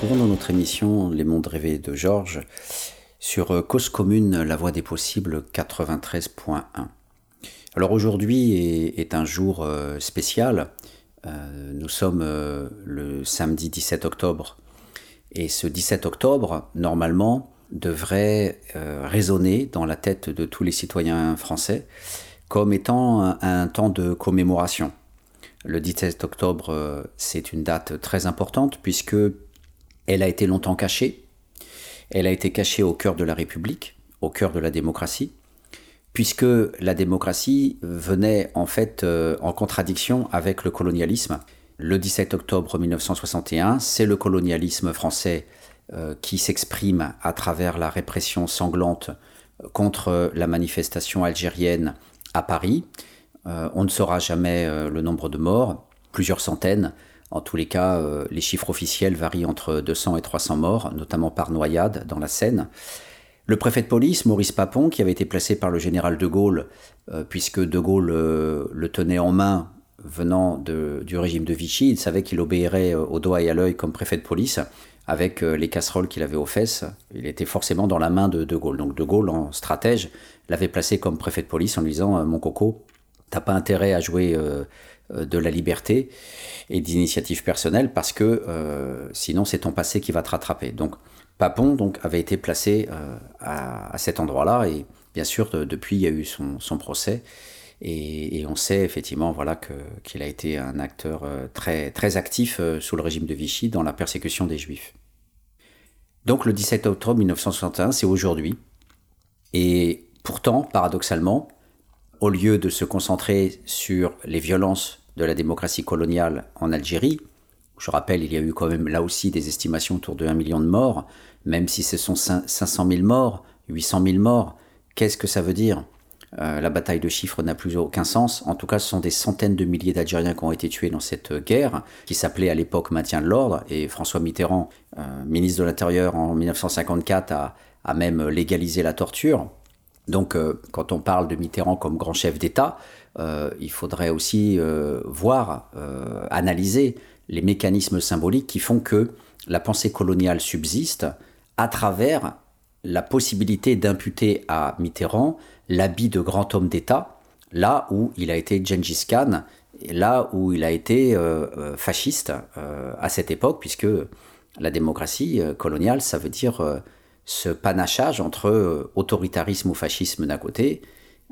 retrouvons dans notre émission Les mondes rêvés de Georges sur Cause commune, la voie des possibles 93.1. Alors aujourd'hui est, un jour spécial, nous sommes le samedi 17 octobre et ce 17 octobre, normalement, devrait résonner dans la tête de tous les citoyens français comme étant un, temps de commémoration. Le 17 octobre, euh, c'est une date très importante puisque elle a été longtemps cachée. Elle a été cachée au cœur de la République, au cœur de la démocratie, puisque la démocratie venait en fait euh, en contradiction avec le colonialisme. Le 17 octobre 1961, c'est le colonialisme français euh, qui s'exprime à travers la répression sanglante contre la manifestation algérienne à Paris. Euh, on ne saura jamais le nombre de morts, plusieurs centaines. En tous les cas, euh, les chiffres officiels varient entre 200 et 300 morts, notamment par noyade dans la Seine. Le préfet de police, Maurice Papon, qui avait été placé par le général de Gaulle, puisque de Gaulle le tenait en main venant du régime de Vichy, il savait qu'il obéirait au doigt et à l'œil comme préfet de police, avec les casseroles qu'il avait aux fesses. Il était forcément dans la main de De Gaulle. Donc De Gaulle, en stratège, l'avait placé comme préfet de police en lui disant euh, Mon coco, t'as pas intérêt à jouer euh, euh, de la liberté et d'initiative personnelle parce que sinon c'est ton passé qui va te rattraper. Donc Papon donc, avait été placé à, cet endroit-là et bien sûr depuis il y a eu son, procès et, on sait effectivement voilà qu'il a été un acteur très, très actif sous le régime de Vichy dans la persécution des Juifs. Donc le 17 octobre 1961, c'est aujourd'hui. Et Pourtant, paradoxalement, au lieu de se concentrer sur les violences de la démocratie coloniale en Algérie, je rappelle, il y a eu quand même là aussi des estimations autour de 1 million de morts, même si ce sont 500 000 morts, 800 000 morts, qu'est-ce que ça veut dire? Euh, La bataille de chiffres n'a plus aucun sens. En tout cas, ce sont des centaines de milliers d'Algériens qui ont été tués dans cette guerre, qui s'appelait à l'époque maintien de l'ordre, et François Mitterrand, euh, ministre de l'Intérieur en 1954, a, même légalisé la torture. Donc, euh, quand on parle de Mitterrand comme grand chef d'État, euh, il faudrait aussi euh, voir, analyser les mécanismes symboliques qui font que la pensée coloniale subsiste à travers la possibilité d'imputer à Mitterrand l'habit de grand homme d'État, là où il a été Gengis Khan, là où il a été fasciste à cette époque, puisque la démocratie coloniale, ça veut dire ce panachage entre euh, autoritarisme ou fascisme d'un côté,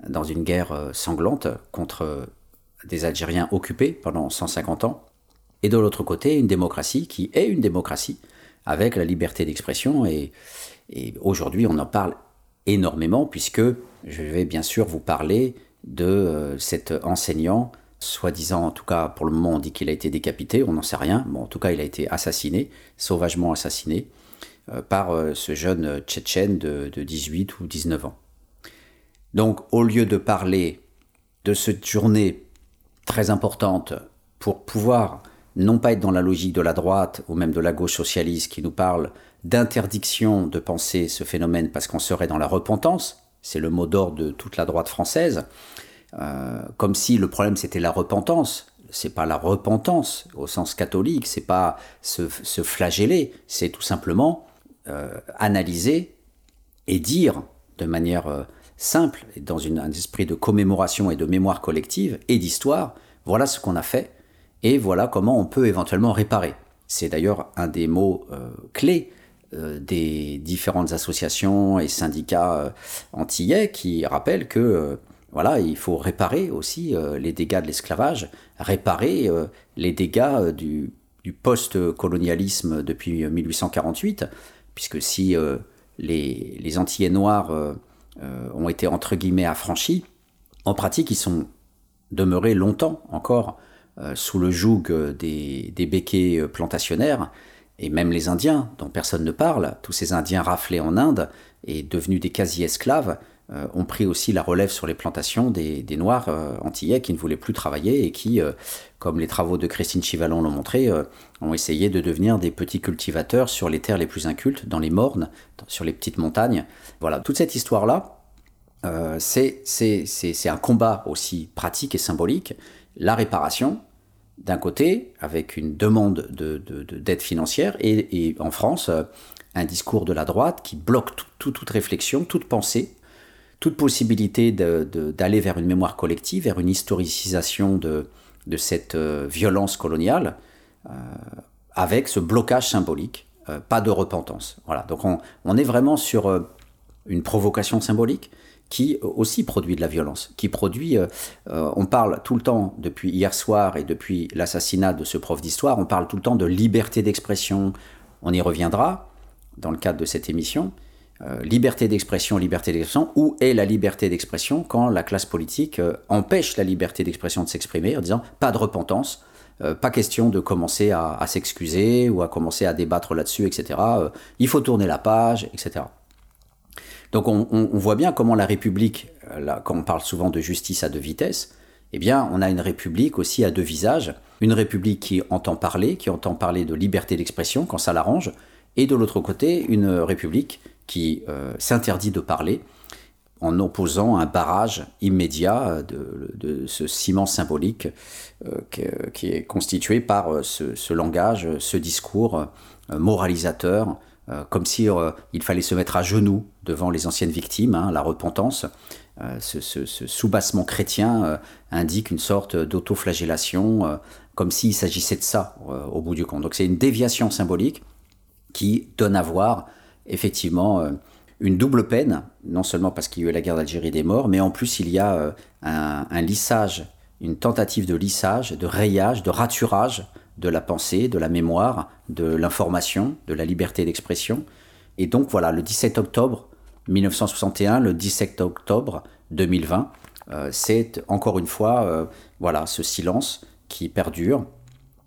dans une guerre euh, sanglante contre des Algériens occupés pendant 150 ans, et de l'autre côté une démocratie qui est une démocratie, avec la liberté d'expression, et, aujourd'hui on en parle énormément, puisque je vais bien sûr vous parler de euh, cet enseignant, soi-disant, en tout cas pour le moment on dit qu'il a été décapité, on n'en sait rien, bon en tout cas il a été assassiné, sauvagement assassiné, euh, par euh, ce jeune Tchétchène de, 18 ou 19 ans. Donc au lieu de parler de cette journée très importante pour pouvoir non pas être dans la logique de la droite ou même de la gauche socialiste qui nous parle d'interdiction de penser ce phénomène parce qu'on serait dans la repentance, c'est le mot d'ordre de toute la droite française, euh, comme si le problème c'était la repentance. C'est pas la repentance au sens catholique, c'est pas se, flageller, c'est tout simplement euh, analyser et dire de manière euh, simple, dans un esprit de commémoration et de mémoire collective et d'histoire, voilà ce qu'on a fait et voilà comment on peut éventuellement réparer. C'est d'ailleurs un des mots euh, clés des différentes associations et syndicats antillais qui rappellent que voilà, il faut réparer aussi les dégâts de l'esclavage, réparer les dégâts du, post-colonialisme depuis 1848 puisque si euh, les, les, Antillais noirs euh, euh, ont été entre guillemets affranchis, en pratique, ils sont demeurés longtemps encore sous le joug des, des béquets plantationnaires, et même les Indiens, dont personne ne parle, tous ces Indiens raflés en Inde et devenus des quasi-esclaves, euh, ont pris aussi la relève sur les plantations des, Noirs euh, antillais qui ne voulaient plus travailler et qui, euh, comme les travaux de Christine Chivalon l'ont montré, ont essayé de devenir des petits cultivateurs sur les terres les plus incultes, dans les mornes, sur les petites montagnes. Voilà, toute cette histoire-là, c'est un combat aussi pratique et symbolique. La réparation, d'un côté, avec une demande d'aide de, de, financière, et, en France, un discours de la droite qui bloque toute réflexion, toute pensée, toute possibilité d'aller vers une mémoire collective, vers une historicisation de, cette violence coloniale, avec ce blocage symbolique, pas de repentance. Voilà. Donc on, est vraiment sur une provocation symbolique, qui aussi produit de la violence, qui produit, euh, euh, on parle tout le temps, depuis hier soir et depuis l'assassinat de ce prof d'histoire, on parle tout le temps de liberté d'expression, on y reviendra dans le cadre de cette émission, euh, liberté d'expression, liberté d'expression, où est la liberté d'expression quand la classe politique empêche la liberté d'expression de s'exprimer en disant pas de repentance, pas question de commencer à, s'excuser ou à commencer à débattre là-dessus, etc. il faut tourner la page, etc. Donc on, voit bien comment la République, euh, quand on parle souvent de justice à deux vitesses, eh bien on a une République aussi à deux visages. Une République qui entend parler, qui entend parler de liberté d'expression quand ça l'arrange, et de l'autre côté une République qui euh, s'interdit de parler en opposant un barrage immédiat de, ce ciment symbolique euh, qui est constitué par ce langage, ce discours moralisateur, euh, comme si euh, il fallait se mettre à genoux devant les anciennes victimes, hein, la repentance. Euh, ce, soubassement chrétien indique une sorte d'autoflagellation, comme s'il s'agissait de ça au bout du compte. Donc c'est une déviation symbolique qui donne à voir effectivement une double peine, non seulement parce qu'il y a eu la guerre d'Algérie des morts, mais en plus il y a un lissage, une tentative de lissage, de rayage, de raturage de la pensée, de la mémoire, de l'information, de la liberté d'expression. Et donc voilà, le 17 octobre 1961, le 17 octobre 2020, euh, c'est encore une fois euh, voilà ce silence qui perdure.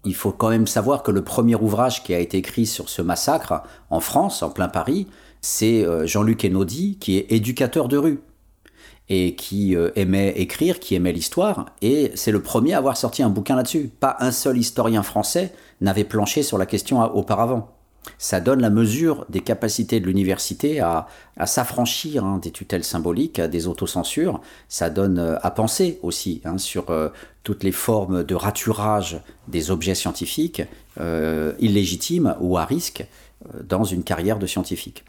Il faut quand même savoir que le premier ouvrage qui a été écrit sur ce massacre en France, en plein Paris, c'est euh, Jean-Luc Enaudi, qui est éducateur de rue et qui euh, aimait écrire, qui aimait l'histoire, et c'est le premier à avoir sorti un bouquin là-dessus. Pas un seul historien français n'avait planché sur la question auparavant. Ça donne la mesure des capacités de l'université à, s'affranchir hein, des tutelles symboliques, des autocensures. Ça donne euh, à penser aussi hein, sur euh, toutes les formes de raturage des objets scientifiques illégitimes ou à risque dans une carrière de scientifique.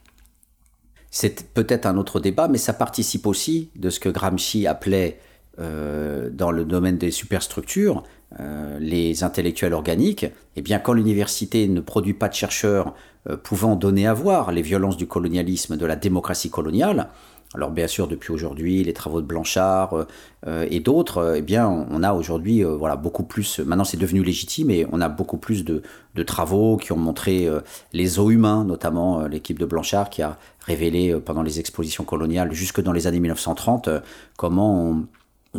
C'est peut-être un autre débat, mais ça participe aussi de ce que Gramsci appelait euh, dans le domaine des superstructures, euh, les intellectuels organiques, eh bien quand l'université ne produit pas de chercheurs euh, pouvant donner à voir les violences du colonialisme, de la démocratie coloniale, alors bien sûr, depuis aujourd'hui, les travaux de Blanchard et d'autres, eh bien, on a aujourd'hui voilà beaucoup plus. Maintenant, c'est devenu légitime et on a beaucoup plus de, travaux qui ont montré les os humains, notamment l'équipe de Blanchard qui a révélé pendant les expositions coloniales jusque dans les années 1930 comment on,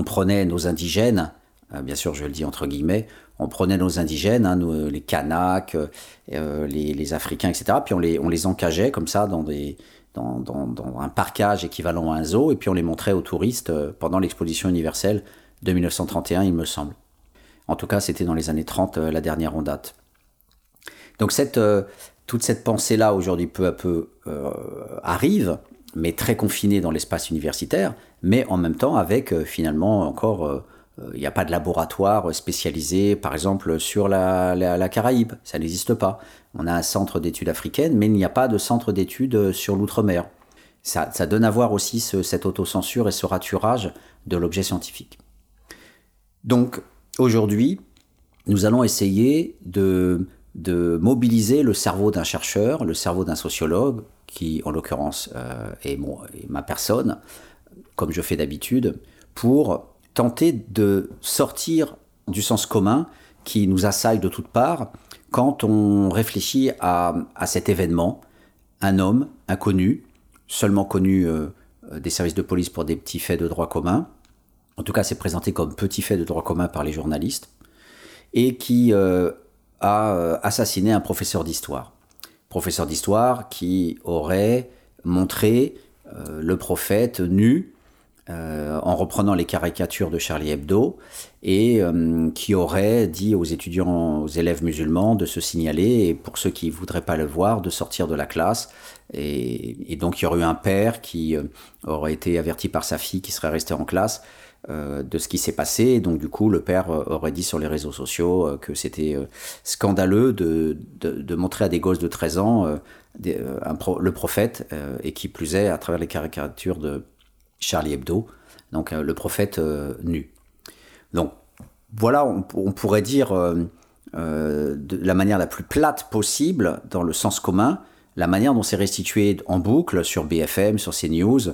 prenait nos indigènes. Bien sûr, je le dis entre guillemets, on prenait nos indigènes, hein, les Kanaks, les, Africains, etc. Puis on les, on les encageait comme ça dans des, dans, un parcage équivalent à un zoo, et puis on les montrait aux touristes euh, pendant l'exposition universelle de 1931, il me semble. En tout cas, c'était dans les années 30, euh, la dernière en date. Donc cette, euh, toute cette pensée-là, aujourd'hui, peu à peu, arrive, mais très confinée dans l'espace universitaire, mais en même temps avec finalement encore il n'y a pas de laboratoire spécialisé, par exemple, sur la, la Caraïbe. Ça n'existe pas. On a un centre d'études africaines, mais il n'y a pas de centre d'études sur l'outre-mer. Ça, donne à voir aussi cette autocensure et ce raturage de l'objet scientifique. Donc, aujourd'hui, nous allons essayer de, mobiliser le cerveau d'un chercheur, le cerveau d'un sociologue, qui en l'occurrence euh, est, est, ma personne, comme je fais d'habitude, pour tenter de sortir du sens commun qui nous assaille de toutes parts quand on réfléchit à, cet événement, un homme inconnu, seulement connu euh, des services de police pour des petits faits de droit commun, en tout cas c'est présenté comme petit fait de droit commun par les journalistes, et qui euh, a euh, assassiné un professeur d'histoire. Professeur d'histoire qui aurait montré le prophète nu euh, en reprenant les caricatures de Charlie Hebdo et euh, qui aurait dit aux étudiants, aux élèves musulmans de se signaler et pour ceux qui voudraient pas le voir, de sortir de la classe. Et, donc il y aurait eu un père qui euh, aurait été averti par sa fille qui serait restée en classe de ce qui s'est passé. Donc du coup, le père aurait dit sur les réseaux sociaux que c'était scandaleux de, de, montrer à des gosses de 13 ans le prophète, et qui plus est à travers les caricatures de Charlie Hebdo, donc le prophète nu. Donc voilà, on, pourrait dire euh, de la manière la plus plate possible, dans le sens commun, la manière dont c'est restitué en boucle sur BFM, sur CNews,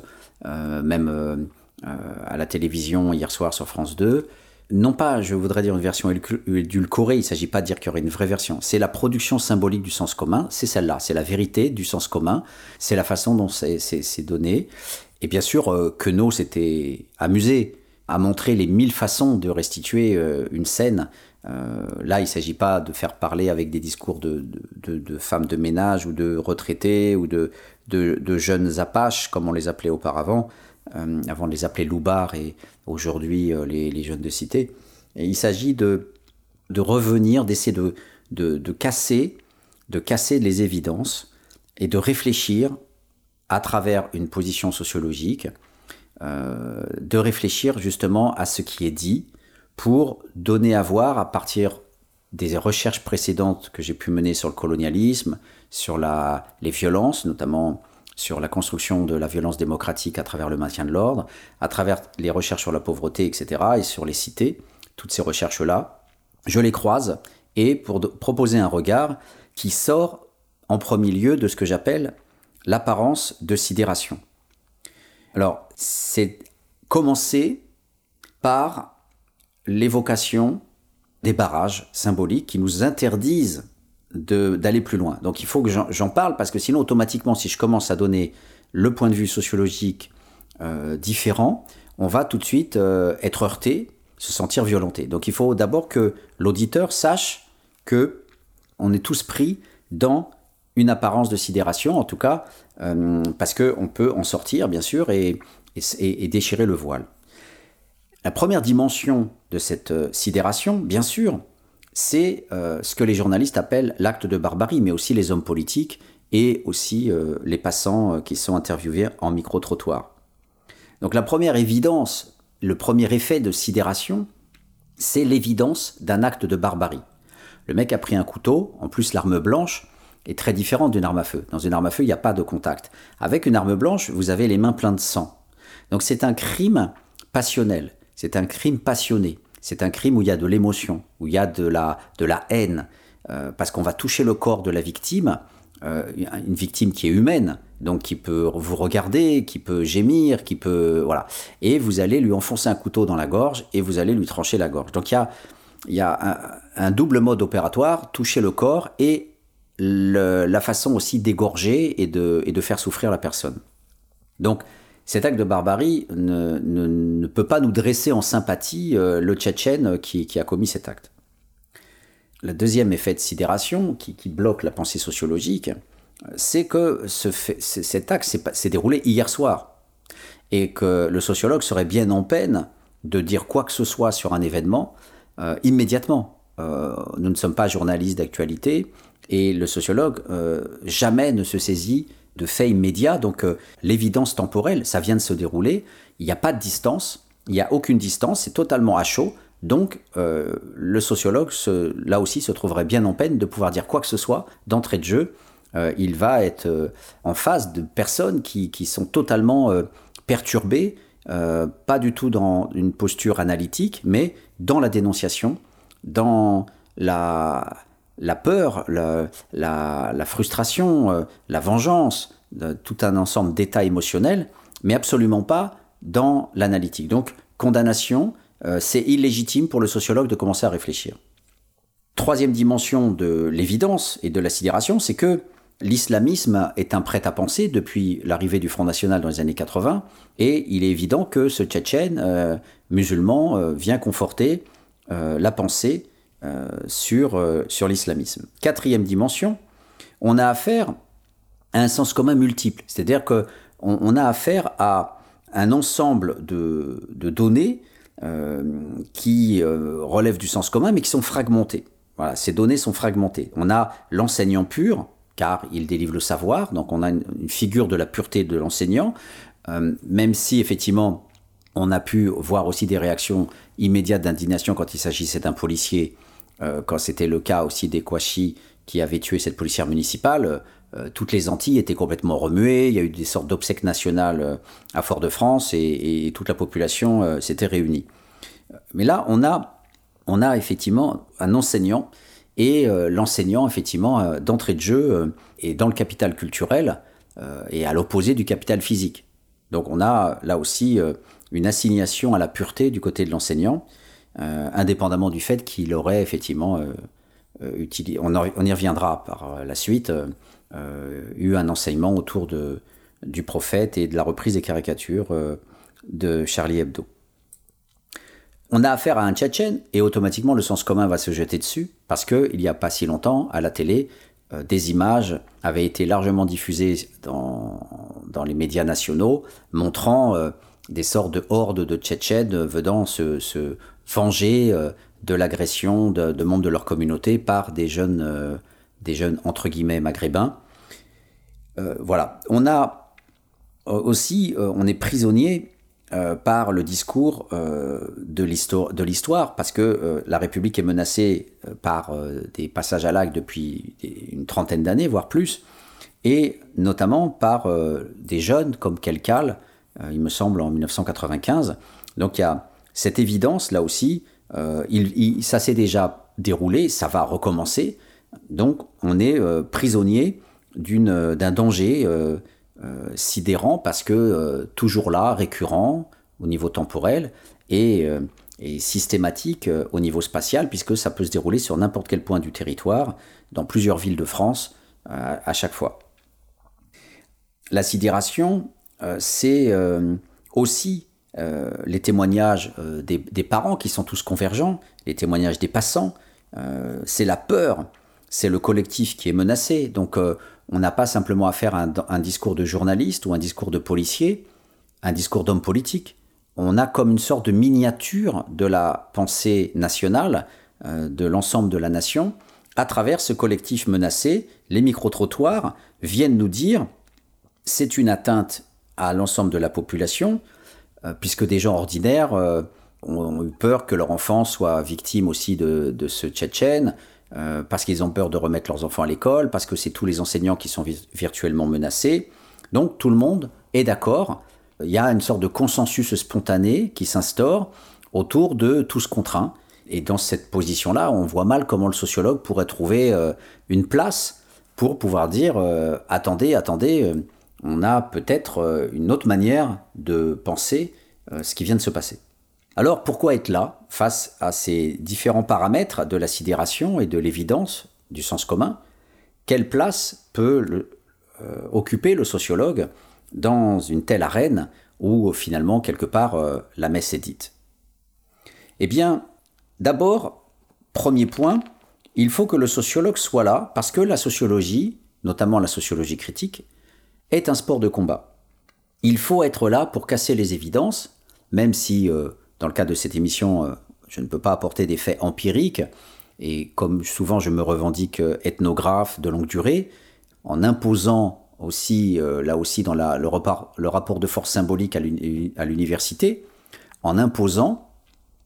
euh, même euh, à la télévision hier soir sur France 2. Non pas, je voudrais dire une version édulcorée, il ne s'agit pas de dire qu'il y aurait une vraie version, c'est la production symbolique du sens commun, c'est celle-là, c'est la vérité du sens commun, c'est la façon dont c'est donné. Et bien sûr, Queneau s'était amusé à montrer les mille façons de restituer une scène euh, là, il ne s'agit pas de faire parler avec des discours de, femmes de ménage ou de retraités ou de, jeunes apaches, comme on les appelait auparavant, euh, avant de les appeler loubards et aujourd'hui euh, les, jeunes de cité. il s'agit de, revenir, d'essayer de, casser, de casser les évidences et de réfléchir à travers une position sociologique, de réfléchir justement à ce qui est dit, pour donner à voir à partir des recherches précédentes que j'ai pu mener sur le colonialisme, sur la, les violences, notamment sur la construction de la violence démocratique à travers le maintien de l'ordre, à travers les recherches sur la pauvreté, etc., et sur les cités, toutes ces recherches-là, je les croise, et pour proposer un regard qui sort en premier lieu de ce que j'appelle l'apparence de sidération. Alors, c'est commencer par l'évocation des barrages symboliques qui nous interdisent d'aller plus loin. Donc il faut que j'en parle parce que sinon automatiquement si je commence à donner le point de vue sociologique euh, différent, on va tout de suite euh, être heurté, se sentir violenté. Donc il faut d'abord que l'auditeur sache que on est tous pris dans une apparence de sidération, en tout cas, euh, parce qu'on peut en sortir bien sûr et, déchirer le voile. La première dimension de cette euh, sidération, bien sûr, c'est euh, ce que les journalistes appellent l'acte de barbarie, mais aussi les hommes politiques et aussi euh, les passants qui sont interviewés en micro-trottoir. Donc la première évidence, le premier effet de sidération, c'est l'évidence d'un acte de barbarie. Le mec a pris un couteau, en plus l'arme blanche est très différente d'une arme à feu. Dans une arme à feu, il n'y a pas de contact. Avec une arme blanche, vous avez les mains pleines de sang. Donc c'est un crime passionnel. C'est un crime passionné. C'est un crime où il y a de l'émotion, où il y a de la, de la haine, euh, parce qu'on va toucher le corps de la victime, euh, une victime qui est humaine, donc qui peut vous regarder, qui peut gémir, qui peut voilà, et vous allez lui enfoncer un couteau dans la gorge et vous allez lui trancher la gorge. Donc il y a, il y a un, double mode opératoire, toucher le corps et la façon aussi d'égorger et de, faire souffrir la personne. Donc cet acte de barbarie ne, peut pas nous dresser en sympathie euh, le Tchétchène qui, a commis cet acte. Le deuxième effet de sidération qui, bloque la pensée sociologique, c'est que cet acte s'est déroulé hier soir et que le sociologue serait bien en peine de dire quoi que ce soit sur un événement euh, immédiatement. Euh, nous ne sommes pas journalistes d'actualité et le sociologue jamais ne se saisit de faits immédiats. Donc euh, l'évidence temporelle, ça vient de se dérouler. Il n'y a pas de distance, il n'y a aucune distance, c'est totalement à chaud. Donc euh, le sociologue, là aussi, se trouverait bien en peine de pouvoir dire quoi que ce soit d'entrée de jeu. Euh, il va être en face de personnes qui sont totalement perturbées, pas du tout dans une posture analytique, mais dans la dénonciation, dans la, peur, la, frustration, euh, la vengeance, tout un ensemble d'états émotionnels, mais absolument pas dans l'analytique. Donc, condamnation, euh, c'est illégitime pour le sociologue de commencer à réfléchir. Troisième dimension de l'évidence et de la sidération, c'est que l'islamisme est un prêt-à-penser depuis l'arrivée du Front National dans les années 80, et il est évident que ce Tchétchène euh, musulman vient conforter la pensée euh, sur, euh, sur l'islamisme. Quatrième dimension, on a affaire à un sens commun multiple, c'est-à-dire qu'on on a affaire à un ensemble de, de données euh, qui relèvent du sens commun mais qui sont fragmentées. Voilà, ces données sont fragmentées. On a l'enseignant pur, car il délivre le savoir, donc on a une, figure de la pureté de l'enseignant, même si effectivement On a pu voir aussi des réactions immédiates d'indignation quand il s'agissait d'un policier, euh, quand c'était le cas aussi des Kouachi qui avaient tué cette policière municipale. Euh, toutes les Antilles étaient complètement remuées, il y a eu des sortes d'obsèques nationales euh, à Fort-de-France et, toute la population s'était réunie. Mais là, on a, on a effectivement un enseignant et l'enseignant, effectivement, d'entrée de jeu, est dans le capital culturel et à l'opposé du capital physique. Donc on a là aussi une assignation à la pureté du côté de l'enseignant, euh, indépendamment du fait qu'il aurait effectivement euh, euh, utilisé, on, y reviendra par la suite, eu un enseignement autour du prophète et de la reprise des caricatures de Charlie Hebdo. On a affaire à un Tchétchène et automatiquement le sens commun va se jeter dessus parce qu'il n'y a pas si longtemps, à la télé, des images avaient été largement diffusées dans les médias nationaux montrant des sortes de hordes de Tchétchènes venant se, venger euh, de l'agression de, membres de leur communauté par des jeunes, euh, des jeunes entre guillemets maghrébins. Euh, voilà. On a aussi, on est prisonnier par le discours de l'histoire, parce que la République est menacée par des passages à l'acte depuis une trentaine d'années, voire plus, et notamment par des jeunes comme Kelkal, il me semble, en 1995. Donc il y a cette évidence là aussi, euh, ça s'est déjà déroulé, ça va recommencer. Donc on est euh, prisonnier d'un danger sidérant parce que toujours là, récurrent au niveau temporel et, systématique au niveau spatial, puisque ça peut se dérouler sur n'importe quel point du territoire, dans plusieurs villes de France, à chaque fois. La sidération, euh, c'est euh, aussi euh, les témoignages des, parents qui sont tous convergents, les témoignages des passants, c'est la peur, c'est le collectif qui est menacé. Donc on n'a pas simplement à un, discours de journaliste ou un discours de policier, un discours d'homme politique. On a comme une sorte de miniature de la pensée nationale, de l'ensemble de la nation, à travers ce collectif menacé. Les micro-trottoirs viennent nous dire c'est une atteinte à l'ensemble de la population, euh, puisque des gens ordinaires euh, ont, eu peur que leur enfant soit victime aussi de, ce Tchétchène, euh, parce qu'ils ont peur de remettre leurs enfants à l'école, parce que c'est tous les enseignants qui sont virtuellement menacés. Donc tout le monde est d'accord. Il y a une sorte de consensus spontané qui s'instaure autour de tous contraints. Et dans cette position-là, on voit mal comment le sociologue pourrait trouver une place pour pouvoir dire attendez, attendez, on a peut-être euh, une autre manière de penser euh, ce qui vient de se passer. Alors pourquoi être là face à ces différents paramètres de la sidération et de l'évidence du sens commun? Quelle place peut euh, occuper le sociologue dans une telle arène où finalement quelque part la messe est dite? Eh bien, d'abord, premier point, il faut que le sociologue soit là parce que la sociologie, notamment la sociologie critique, est un sport de combat. Il faut être là pour casser les évidences, même si, euh, dans le cas de cette émission, euh, je ne peux pas apporter des faits empiriques, et comme souvent je me revendique euh, ethnographe de longue durée, en imposant aussi, là aussi dans le, rapport, le, rapport, de force symbolique à l'université, en imposant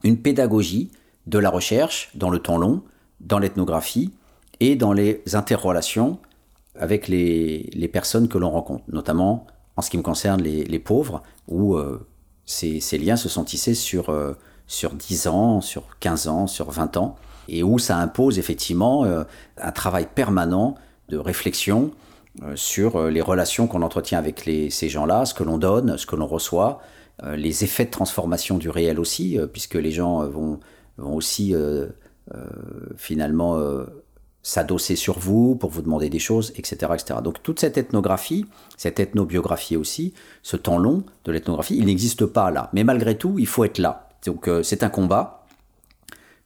une pédagogie de la recherche dans le temps long, dans l'ethnographie et dans les interrelations avec les, les personnes que l'on rencontre, notamment en ce qui me concerne les, les pauvres, où euh, ces, ces, liens se sont tissés sur, euh, sur 10 ans, sur 15 ans, sur 20 ans, et où ça impose effectivement euh, un travail permanent de réflexion sur les relations qu'on entretient avec les, ces gens-là, ce que l'on donne, ce que l'on reçoit, les effets de transformation du réel aussi, puisque les gens vont, vont aussi finalement s'adosser sur vous pour vous demander des choses, etc., etc. Donc toute cette ethnographie, cette ethnobiographie aussi, ce temps long de l'ethnographie, il n'existe pas là. Mais malgré tout, il faut être là. Donc euh, c'est un combat.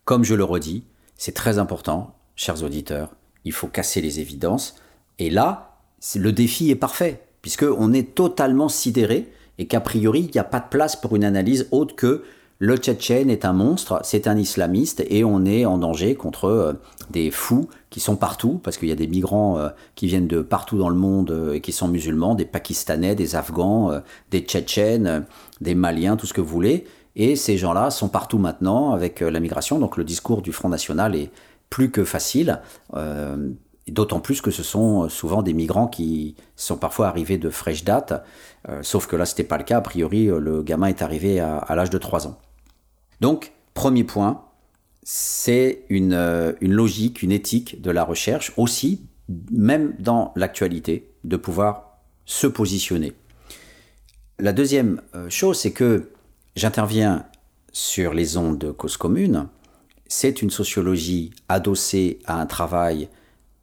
Comme je le redis, c'est très important, chers auditeurs. Il faut casser les évidences. Et là, le défi est parfait, puisqu'on est totalement sidéré et qu'a priori, il n'y a pas de place pour une analyse autre que le Tchétchène est un monstre, c'est un islamiste et on est en danger contre euh, des fous qui sont partout, parce qu'il y a des migrants euh, qui viennent de partout dans le monde euh, et qui sont musulmans, des Pakistanais, des Afghans, des Tchétchènes, des Maliens, tout ce que vous voulez. Et ces gens-là sont partout maintenant avec la migration, donc le discours du Front National est plus que facile. D'autant plus que ce sont souvent des migrants qui sont parfois arrivés de fraîche date, sauf que là, ce n'était pas le cas. A priori, le gamin est arrivé à, l'âge de 3 ans. Donc, premier point, c'est euh, une, logique, une éthique de la recherche aussi, même dans l'actualité, de pouvoir se positionner. La deuxième euh, chose, c'est que j'interviens sur les ondes de cause commune. C'est une sociologie adossée à un travail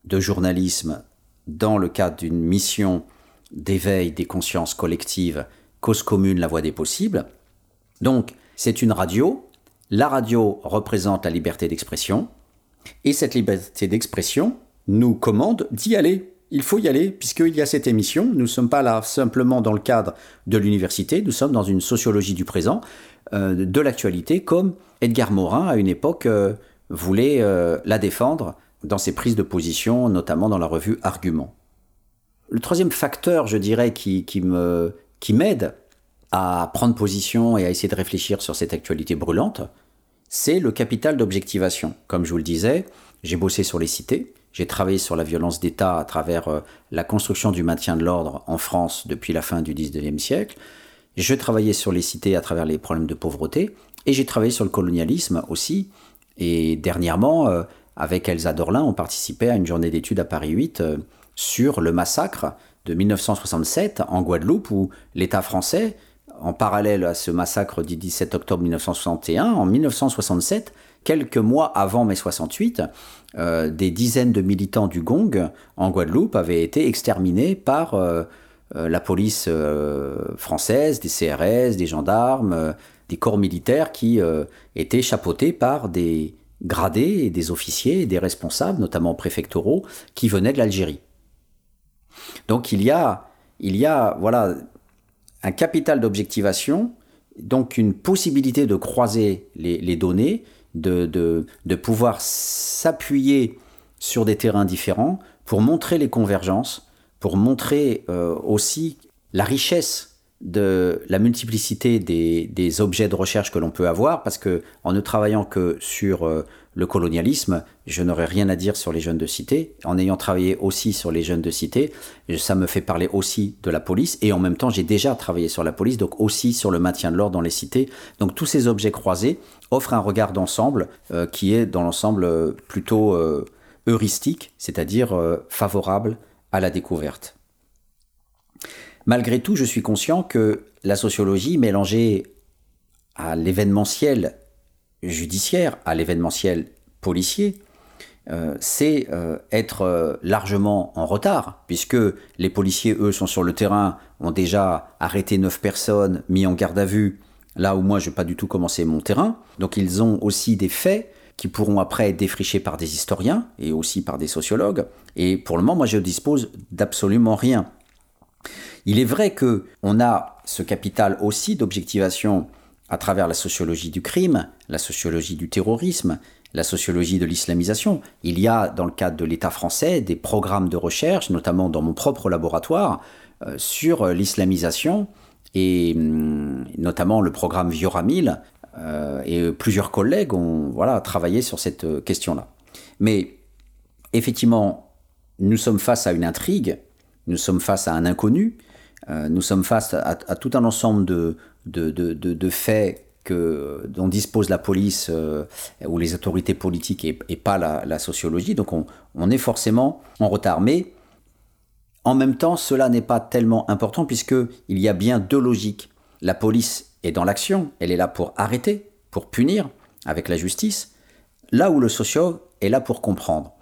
de journalisme dans le cadre d'une mission d'éveil des consciences collectives, cause commune, la voie des possibles. Donc, c'est une radio. La radio représente la liberté d'expression. Et cette liberté d'expression nous commande d'y aller. Il faut y aller, puisqu'il y a cette émission. Nous ne sommes pas là simplement dans le cadre de l'université, nous sommes dans une sociologie du présent, euh, de l'actualité, comme Edgar Morin, à une époque, euh, voulait euh, la défendre dans ses prises de position, notamment dans la revue Argument. Le troisième facteur, je dirais, qui, qui m'aide à prendre position et à essayer de réfléchir sur cette actualité brûlante, c'est le capital d'objectivation. Comme je vous le disais, j'ai bossé sur les cités, j'ai travaillé sur la violence d'État à travers euh, la construction du maintien de l'ordre en France depuis la fin du 19e siècle, je travaillais sur les cités à travers les problèmes de pauvreté, et j'ai travaillé sur le colonialisme aussi, et dernièrement, euh, avec Elsa Dorlin, on participait à une journée d'études à Paris 8 euh, sur le massacre de 1967 en Guadeloupe, où l'État français en parallèle à ce massacre du 17 octobre 1961, en 1967, quelques mois avant mai 68, euh, des dizaines de militants du Gong en Guadeloupe avaient été exterminés par euh, euh, la police française, des CRS, des gendarmes, des corps militaires qui étaient chapeautés par des gradés des officiers des responsables, notamment préfectoraux, qui venaient de l'Algérie. Donc il y a, il y a voilà, un capital d'objectivation, donc une possibilité de croiser les, données, de, de, pouvoir s'appuyer sur des terrains différents pour montrer les convergences, pour montrer euh, aussi la richesse de la multiplicité des, objets de recherche que l'on peut avoir, parce que en ne travaillant que sur euh, le colonialisme, je n'aurais rien à dire sur les jeunes de cité. En ayant travaillé aussi sur les jeunes de cité, ça me fait parler aussi de la police, et en même temps, j'ai déjà travaillé sur la police, donc aussi sur le maintien de l'ordre dans les cités. Donc tous ces objets croisés offrent un regard d'ensemble euh, qui est dans l'ensemble euh, plutôt heuristique, c'est-à-dire favorable à la découverte. Malgré tout, je suis conscient que la sociologie mélangée à l'événementiel judiciaire, à l'événementiel policier, euh, c'est euh, être euh, largement en retard, puisque les policiers, eux, sont sur le terrain, ont déjà arrêté neuf personnes, mis en garde à vue, là où moi, je n'ai pas du tout commencé mon terrain. Donc ils ont aussi des faits qui pourront après être défrichés par des historiens et aussi par des sociologues. Et pour le moment, moi, je dispose d'absolument rien. Il est vrai que on a ce capital aussi d'objectivation à travers la sociologie du crime, la sociologie du terrorisme, la sociologie de l'islamisation. Il y a, dans le cadre de l'État français, des programmes de recherche, notamment dans mon propre laboratoire, euh, sur l'islamisation, et hum, notamment le programme Vioramil, euh, et plusieurs collègues ont voilà, travaillé sur cette question-là. Mais effectivement, nous sommes face à une intrigue, nous sommes face à un inconnu, euh, nous sommes face à, tout un ensemble de, de, faits que, dont dispose la police euh, ou les autorités politiques et, pas la, sociologie. Donc on, on, est forcément en retard. Mais en même temps, cela n'est pas tellement important puisqu'il y a bien deux logiques. La police est dans l'action, elle est là pour arrêter, pour punir avec la justice, là où le sociologue est là pour comprendre.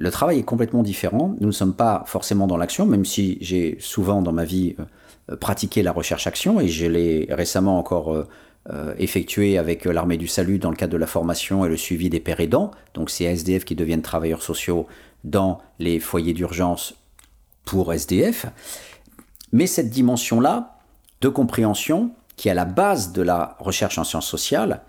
Le travail est complètement différent. Nous ne sommes pas forcément dans l'action, même si j'ai souvent dans ma vie euh, pratiqué la recherche-action et je l'ai récemment encore euh, euh, effectué avec l'armée du salut dans le cadre de la formation et le suivi des pères aidants. Donc c'est SDF qui deviennent travailleurs sociaux dans les foyers d'urgence pour SDF. Mais cette dimension-là de compréhension qui est à la base de la recherche en sciences sociales,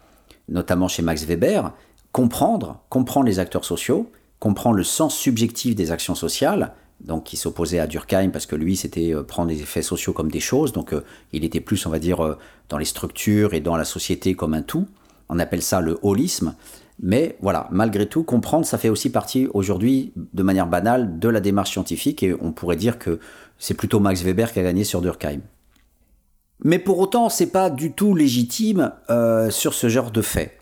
notamment chez Max Weber, comprendre, comprendre les acteurs sociaux, comprendre le sens subjectif des actions sociales, donc qui s'opposait à Durkheim parce que lui c'était euh, prendre les effets sociaux comme des choses, donc euh, il était plus on va dire euh, dans les structures et dans la société comme un tout. On appelle ça le holisme. Mais voilà, malgré tout, comprendre, ça fait aussi partie aujourd'hui, de manière banale, de la démarche scientifique, et on pourrait dire que c'est plutôt Max Weber qui a gagné sur Durkheim. Mais pour autant, c'est pas du tout légitime sur ce genre de fait.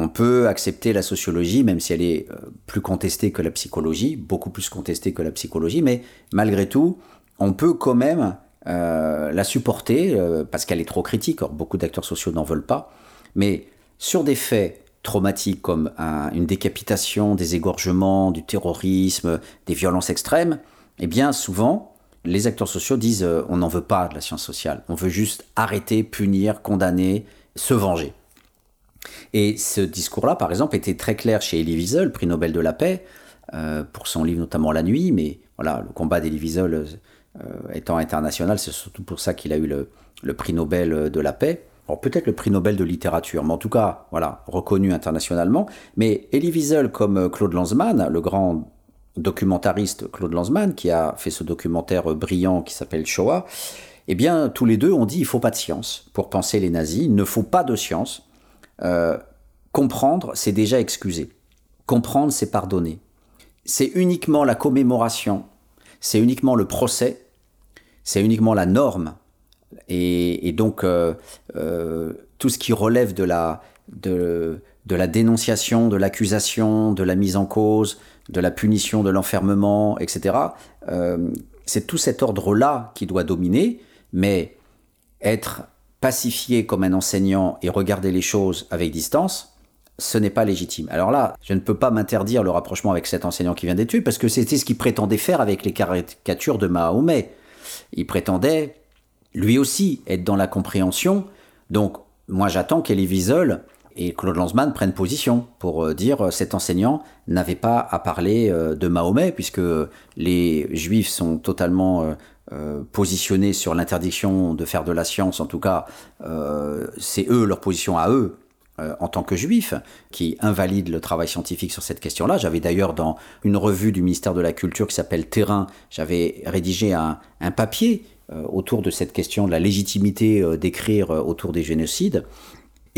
On peut accepter la sociologie, même si elle est euh, plus contestée que la psychologie, beaucoup plus contestée que la psychologie, mais malgré tout, on peut quand même euh, la supporter euh, parce qu'elle est trop critique. Or, beaucoup d'acteurs sociaux n'en veulent pas. Mais sur des faits traumatiques comme une décapitation, des égorgements, du terrorisme, des violences extrêmes, eh bien souvent, les acteurs sociaux disent on n'en veut pas de la science sociale, on veut juste arrêter, punir, condamner, se venger. Et ce discours-là, par exemple, était très clair chez Elie Wiesel, prix Nobel de la paix, euh, pour son livre notamment La Nuit, mais voilà, le combat d'Elie Wiesel euh, étant international, c'est surtout pour ça qu'il a eu le, prix Nobel de la paix. Alors peut-être le prix Nobel de littérature, mais en tout cas, voilà, reconnu internationalement. Mais Elie Wiesel, comme Claude Lanzmann, le grand documentariste Claude Lanzmann, qui a fait ce documentaire brillant qui s'appelle Shoah, eh bien, tous les deux ont dit il faut pas de science pour penser les nazis, il ne faut pas de science euh, comprendre, c'est déjà excuser. Comprendre, c'est pardonner. C'est uniquement la commémoration, c'est uniquement le procès, c'est uniquement la norme. Et, donc, euh, euh, tout ce qui relève de la, de, de la dénonciation, de l'accusation, de la mise en cause, de la punition, de l'enfermement, etc., c'est tout cet ordre-là qui doit dominer, mais être pacifier comme un enseignant et regarder les choses avec distance, ce n'est pas légitime. Alors là, je ne peux pas m'interdire le rapprochement avec cet enseignant qui vient d'être tué, parce que c'était ce qu'il prétendait faire avec les caricatures de Mahomet. Il prétendait, lui aussi, être dans la compréhension. Donc, moi, j'attends qu'Elie Wiesel et Claude Lanzmann prennent position pour euh, dire euh, cet enseignant n'avait pas à parler euh, de Mahomet, puisque les juifs sont totalement positionnés sur l'interdiction de faire de la science, en tout cas, c'est eux, leur position à eux, en tant que juifs, qui invalident le travail scientifique sur cette question-là. J'avais d'ailleurs dans une revue du ministère de la Culture qui s'appelle Terrain, j'avais rédigé un, papier autour de cette question de la légitimité d'écrire autour des génocides.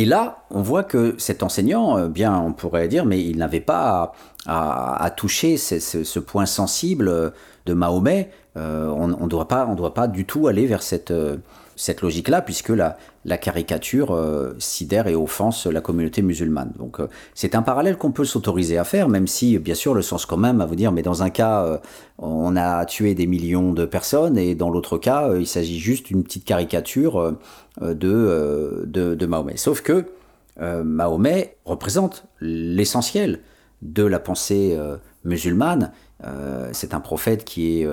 Et là, on voit que cet enseignant, bien, on pourrait dire, mais il n'avait pas à, toucher ce, point sensible de Mahomet, euh, on ne doit, pas, du tout aller vers cette, euh, cette logique-là, puisque la, caricature euh, sidère et offense la communauté musulmane. Donc c'est un parallèle qu'on peut s'autoriser à faire, même si bien sûr le sens quand même à vous dire, mais dans un cas, on a tué des millions de personnes, et dans l'autre cas, il s'agit juste d'une petite caricature de, Mahomet. Sauf que Mahomet représente l'essentiel de la pensée musulmane. c'est un prophète qui est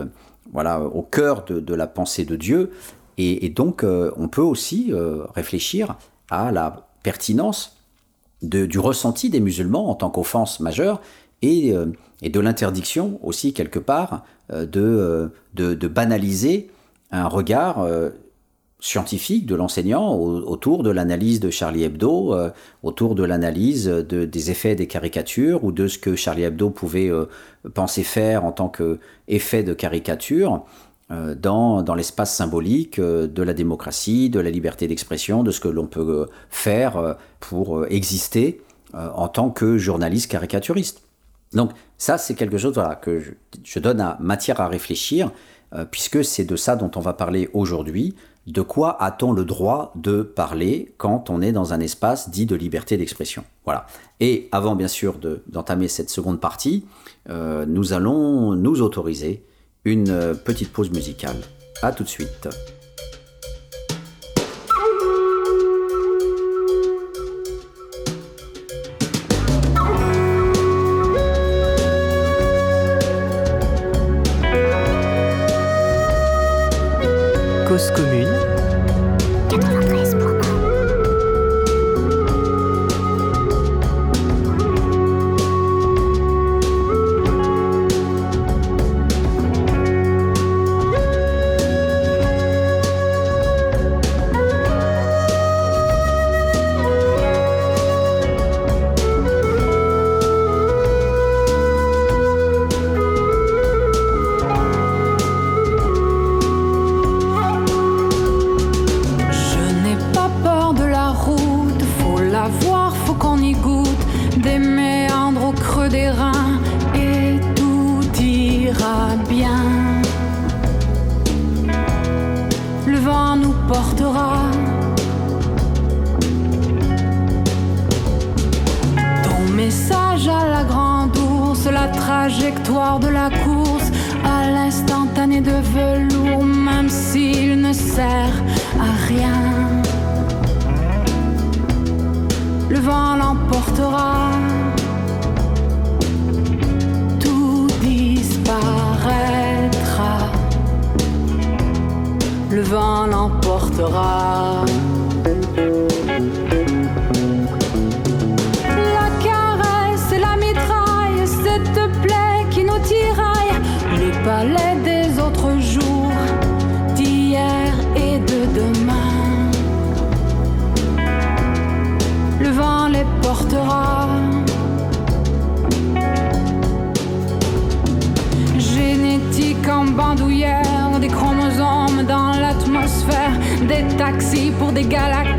voilà, au cœur de, la pensée de Dieu. Et, donc, euh, on peut aussi euh, réfléchir à la pertinence du ressenti des musulmans en tant qu'offense majeure et, euh, de l'interdiction aussi, quelque part, de, banaliser un regard scientifique de l'enseignant autour de l'analyse de Charlie Hebdo, autour de l'analyse de, des effets des caricatures ou de ce que Charlie Hebdo pouvait penser faire en tant qu'effet de caricature dans, dans l'espace symbolique de la démocratie, de la liberté d'expression, de ce que l'on peut faire pour exister en tant que journaliste caricaturiste. Donc ça, c'est quelque chose que je, donne à matière à réfléchir, puisque c'est de ça dont on va parler aujourd'hui, de quoi a-t-on le droit de parler quand on est dans un espace dit de liberté d'expression? Voilà. Et avant bien sûr d'entamer cette seconde partie, euh, nous allons nous autoriser une petite pause musicale. A tout de suite. et tout ira bien. Le vent nous portera. Ton message à la grande ours, la trajectoire de la course, à l'instantané de velours, même s'il ne sert à rien. Le vent l'emportera. Le vent l'emportera. La caresse et la mitraille, cette plaie qui nous tiraille, les palais des autres jours, d'hier et de demain. Le vent les portera. Génétique en bandoulière, des taxis pour des galaxies,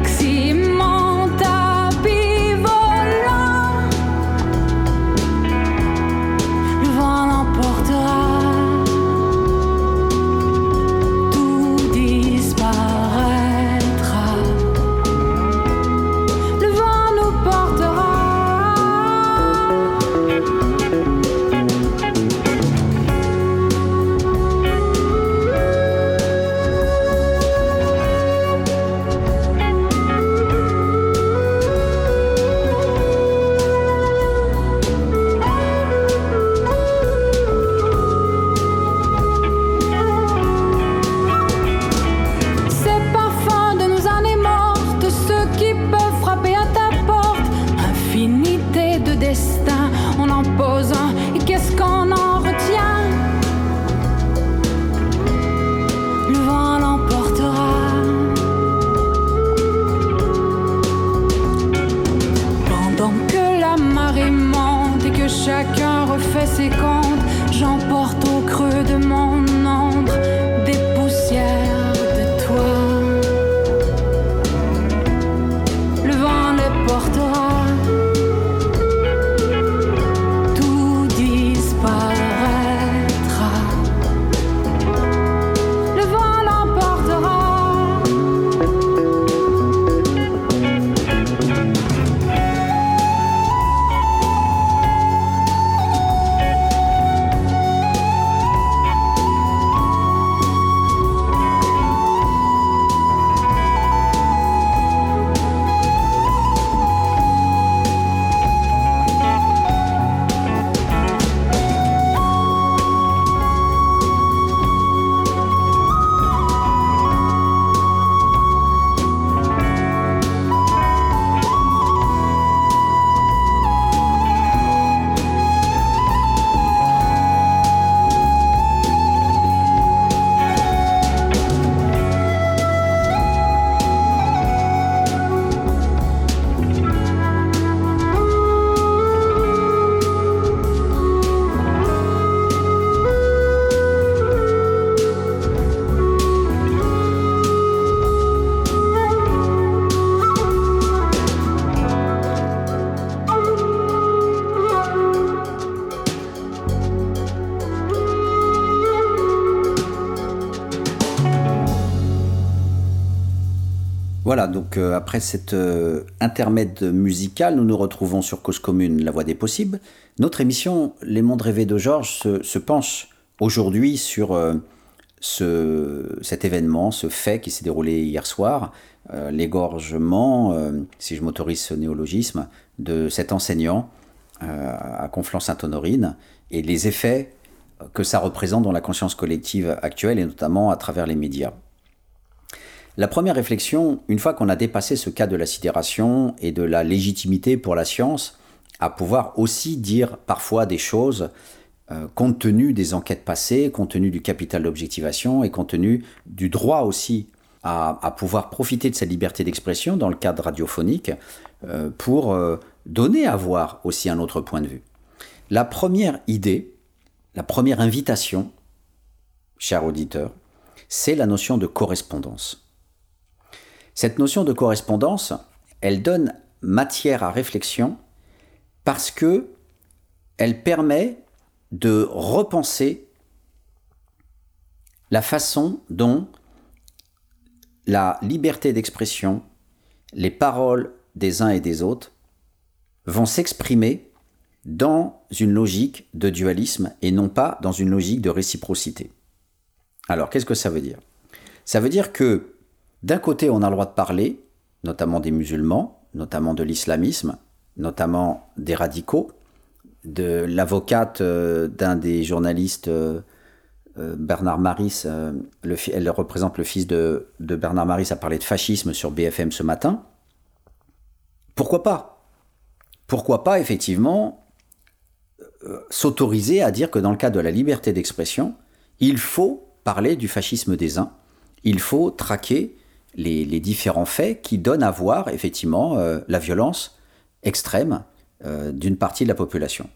euh, après cet euh, intermède musical, nous nous retrouvons sur Cause Commune, La Voix des Possibles. Notre émission Les Mondes Rêvés de Georges se, penche aujourd'hui sur euh, ce, cet événement, ce fait qui s'est déroulé hier soir, l'égorgement, si je m'autorise ce néologisme, de cet enseignant à Conflans-Sainte-Honorine et les effets que ça représente dans la conscience collective actuelle et notamment à travers les médias. La première réflexion, une fois qu'on a dépassé ce cas de la sidération et de la légitimité pour la science, à pouvoir aussi dire parfois des choses euh, compte tenu des enquêtes passées, compte tenu du capital d'objectivation et compte tenu du droit aussi à, pouvoir profiter de cette liberté d'expression dans le cadre radiophonique euh, pour euh, donner à voir aussi un autre point de vue. La première idée, la première invitation, cher auditeur, c'est la notion de correspondance. Cette notion de correspondance, elle donne matière à réflexion parce que elle permet de repenser la façon dont la liberté d'expression, les paroles des uns et des autres vont s'exprimer dans une logique de dualisme et non pas dans une logique de réciprocité. Alors, qu'est-ce que ça veut dire? Ça veut dire que d'un côté, on a le droit de parler, notamment des musulmans, notamment de l'islamisme, notamment des radicaux, de l'avocate euh, d'un des journalistes, euh, euh, Bernard Maris, elle représente le fils de, Bernard Maris, a parlé de fascisme sur BFM ce matin. Pourquoi pas? Pourquoi pas, effectivement, s'autoriser à dire que dans le cas de la liberté d'expression, il faut parler du fascisme des uns, il faut traquer les, différents faits qui donnent à voir effectivement euh, la violence extrême euh, d'une partie de la population.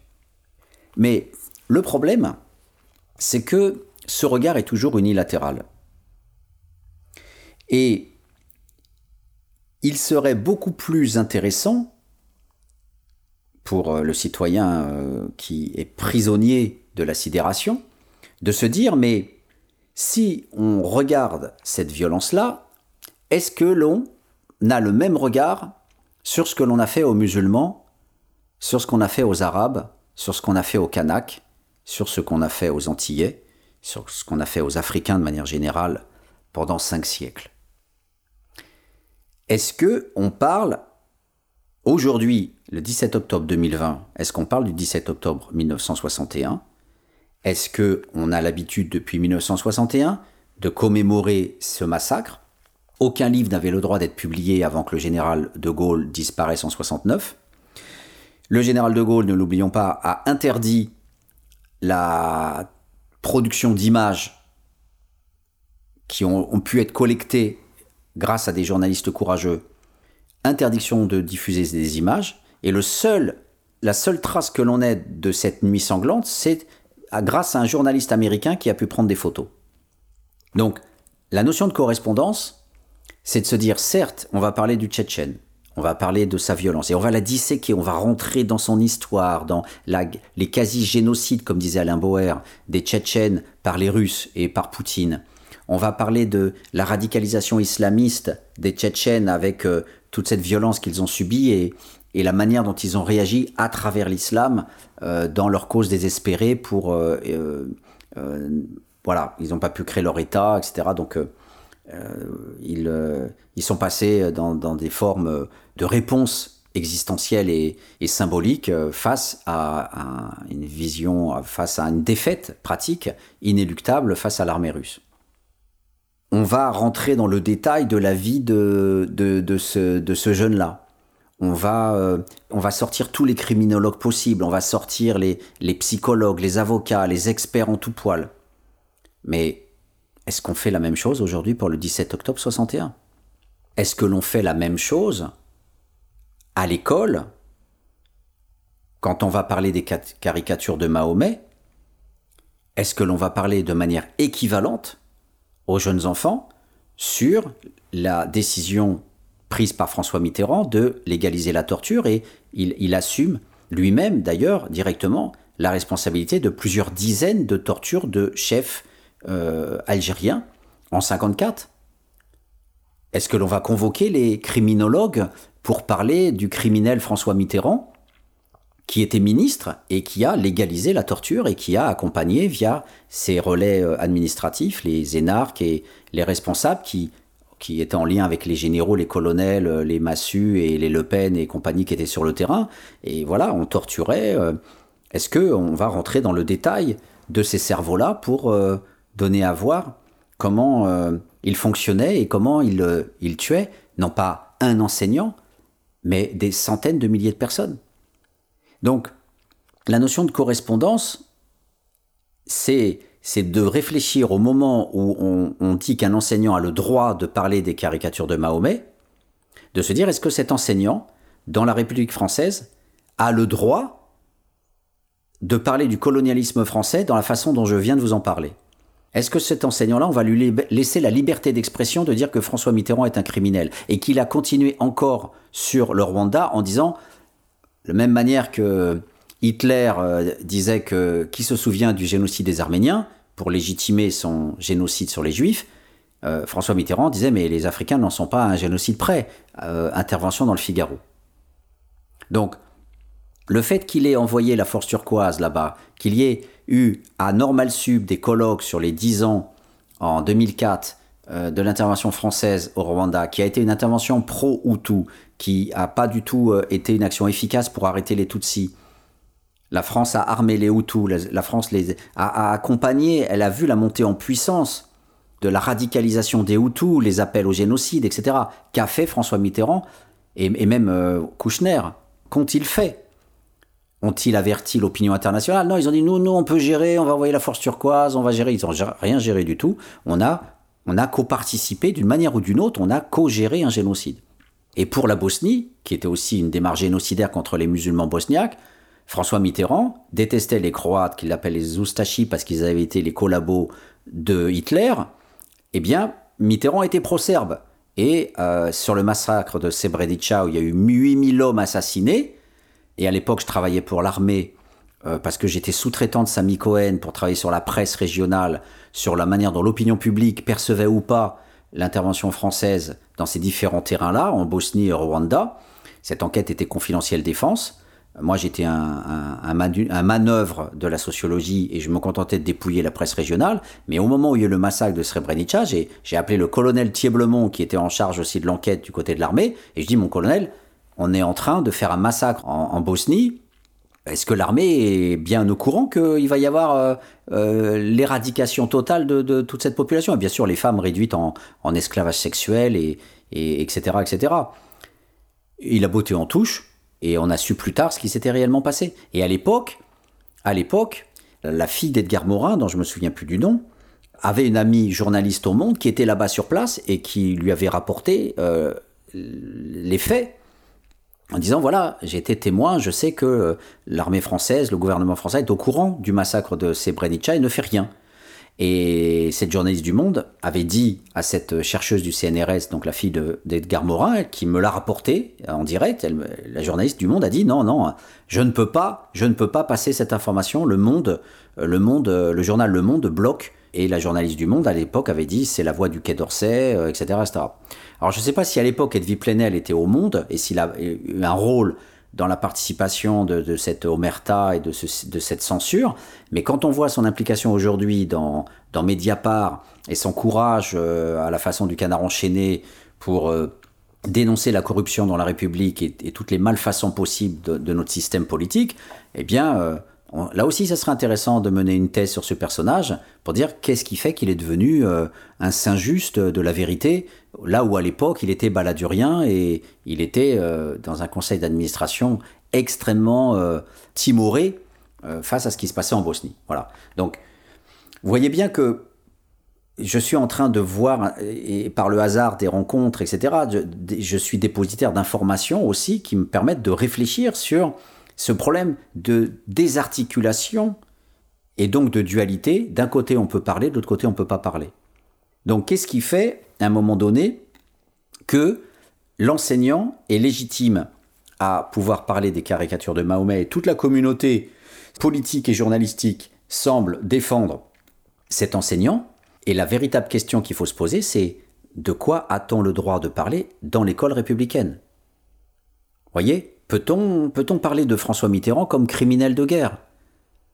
Mais le problème, c'est que ce regard est toujours unilatéral. Et il serait beaucoup plus intéressant pour euh, le citoyen qui est prisonnier de la sidération de se dire mais si on regarde cette violence-là, est-ce que l'on a le même regard sur ce que l'on a fait aux musulmans, sur ce qu'on a fait aux arabes, sur ce qu'on a fait aux Kanaks, sur ce qu'on a fait aux Antillais, sur ce qu'on a fait aux Africains de manière générale pendant cinq siècles? Est-ce que on parle aujourd'hui, le 17 octobre 2020, est-ce qu'on parle du 17 octobre 1961 est-ce que on a l'habitude depuis 1961 de commémorer ce massacre? Aucun livre n'avait le droit d'être publié avant que le général de Gaulle disparaisse en 69. Le général de Gaulle, ne l'oublions pas, a interdit la production d'images qui ont, pu être collectées grâce à des journalistes courageux. Interdiction de diffuser des images. Et le seul, la seule trace que l'on ait de cette nuit sanglante, c'est grâce à un journaliste américain qui a pu prendre des photos. Donc, la notion de correspondance, c'est de se dire, certes, on va parler du Tchétchène, on va parler de sa violence, et on va la disséquer, on va rentrer dans son histoire, dans les quasi-génocides, comme disait Alain Bauer, des Tchétchènes par les Russes et par Poutine. On va parler de la radicalisation islamiste des Tchétchènes avec euh, toute cette violence qu'ils ont subie et, la manière dont ils ont réagi à travers l'islam euh, dans leur cause désespérée pour... Euh, voilà, ils n'ont pas pu créer leur État, etc. Donc ils, ils, sont passés dans, des formes de réponse existentielle et, et symbolique face à, une vision, face à une défaite pratique inéluctable face à l'armée russe on va rentrer dans le détail de la vie de, ce, jeune-là on va, euh, on va sortir tous les criminologues possibles, on va sortir les, les psychologues, les avocats, les experts en tout poil. Mais est-ce qu'on fait la même chose aujourd'hui pour le 17 octobre 61 Est-ce que l'on fait la même chose à l'école quand on va parler des caricatures de Mahomet? Est-ce que l'on va parler de manière équivalente aux jeunes enfants sur la décision prise par François Mitterrand de légaliser la torture et il, assume lui-même d'ailleurs directement la responsabilité de plusieurs dizaines de tortures de chefs euh, algériens en 54. Est-ce que l'on va convoquer les criminologues pour parler du criminel François Mitterrand qui était ministre et qui a légalisé la torture et qui a accompagné via ses relais euh, administratifs les énarques et les responsables qui qui étaient en lien avec les généraux, les colonels, euh, les Massus et les Le Pen et compagnie qui étaient sur le terrain. Et voilà, on torturait. Euh, est-ce qu'on va rentrer dans le détail de ces cerveaux-là pour donner à voir comment ils fonctionnaient et comment ils, ils tuaient, non pas un enseignant, mais des centaines de milliers de personnes. Donc, la notion de correspondance, c'est de réfléchir au moment où on, dit qu'un enseignant a le droit de parler des caricatures de Mahomet, de se dire est-ce que cet enseignant, dans la République française, a le droit de parler du colonialisme français dans la façon dont je viens de vous en parler? Est-ce que cet enseignant-là, on va lui laisser la liberté d'expression de dire que François Mitterrand est un criminel et qu'il a continué encore sur le Rwanda en disant, de la même manière que Hitler euh, disait que qui se souvient du génocide des Arméniens pour légitimer son génocide sur les Juifs, euh, François Mitterrand disait mais les Africains n'en sont pas à un génocide près. Euh, intervention dans le Figaro. Donc, le fait qu'il ait envoyé la force turquoise là-bas, qu'il y ait eu à Normal Sub des colloques sur les 10 ans en 2004 euh, de l'intervention française au Rwanda, qui a été une intervention pro-Hutu, qui n'a pas du tout été une action efficace pour arrêter les Tutsis. La France a armé les Hutus, la, France les a accompagnés, elle a vu la montée en puissance de la radicalisation des Hutus, les appels au génocide, etc. Qu'a fait François Mitterrand et, même euh, Kouchner? Qu'ont-ils fait? Ont-ils averti l'opinion internationale? Non, ils ont dit nous, nous, on peut gérer, on va envoyer la force turquoise, on va gérer. Ils n'ont rien géré du tout. On a, on a co-participé d'une manière ou d'une autre, on a co-géré un génocide. Et pour la Bosnie, qui était aussi une démarche génocidaire contre les musulmans bosniaques, François Mitterrand détestait les Croates, qu'il appelle les Ustashi parce qu'ils avaient été les collabos de Hitler, eh bien, Mitterrand était pro-serbe. Et euh, sur le massacre de Srebrenica, où il y a eu 8000 hommes assassinés, et à l'époque je travaillais pour l'armée, euh, parce que j'étais sous-traitant de Sami Cohen pour travailler sur la presse régionale, sur la manière dont l'opinion publique percevait ou pas l'intervention française dans ces différents terrains-là, en Bosnie et Rwanda. Cette enquête était confidentielle défense. Moi, j'étais un, un, manœuvre de la sociologie et je me contentais de dépouiller la presse régionale. Mais au moment où il y a eu le massacre de Srebrenica, j'ai appelé le colonel Thieblemont, qui était en charge aussi de l'enquête du côté de l'armée, et je dis, mon colonel, on est en train de faire un massacre en, Bosnie. Est-ce que l'armée est bien au courant qu'il va y avoir euh, euh, l'éradication totale de, toute cette population? Et bien sûr, les femmes réduites en, esclavage sexuel, et, et, etc., etc. Il a botté en touche. Et on a su plus tard ce qui s'était réellement passé. Et à l'époque, à l'époque, la fille d'Edgar Morin, dont je me souviens plus du nom, avait une amie journaliste au Monde qui était là-bas sur place et qui lui avait rapporté euh, les faits en disant voilà, j'ai été témoin, je sais que l'armée française, le gouvernement français est au courant du massacre de Srebrenica et ne fait rien. Et cette journaliste du Monde avait dit à cette chercheuse du CNRS, donc la fille d'Edgar Morin, qui me l'a rapporté en direct, la journaliste du Monde a dit non, non, je ne peux pas, je ne peux pas passer cette information. Le Monde, le Monde, le journal Le Monde bloque. Et la journaliste du Monde à l'époque avait dit c'est la voix du Quai d'Orsay, etc., euh, etc. Alors je ne sais pas si à l'époque Edwy Plenel était au Monde et s'il a eu un rôle dans la participation de, cette omerta et de, cette censure. Mais quand on voit son implication aujourd'hui dans, dans Mediapart et son courage euh, à la façon du canard enchaîné pour euh, dénoncer la corruption dans la République et, toutes les malfaçons possibles de, notre système politique, eh bien, là aussi, ça serait intéressant de mener une thèse sur ce personnage pour dire qu'est-ce qui fait qu'il est devenu euh, un saint juste de la vérité, là où à l'époque il était baladurien et il était euh, dans un conseil d'administration extrêmement euh, timoré face à ce qui se passait en Bosnie. Voilà. Donc, vous voyez bien que je suis en train de voir, et par le hasard des rencontres, etc., je suis dépositaire d'informations aussi qui me permettent de réfléchir sur ce problème de désarticulation et donc de dualité. D'un côté, on peut parler, de l'autre côté, on ne peut pas parler. Donc, qu'est-ce qui fait, à un moment donné, que l'enseignant est légitime à pouvoir parler des caricatures de Mahomet et toute la communauté politique et journalistique semble défendre cet enseignant? Et la véritable question qu'il faut se poser, c'est de quoi a-t-on le droit de parler dans l'école républicaine? Voyez? Peut-on peut parler de François Mitterrand comme criminel de guerre?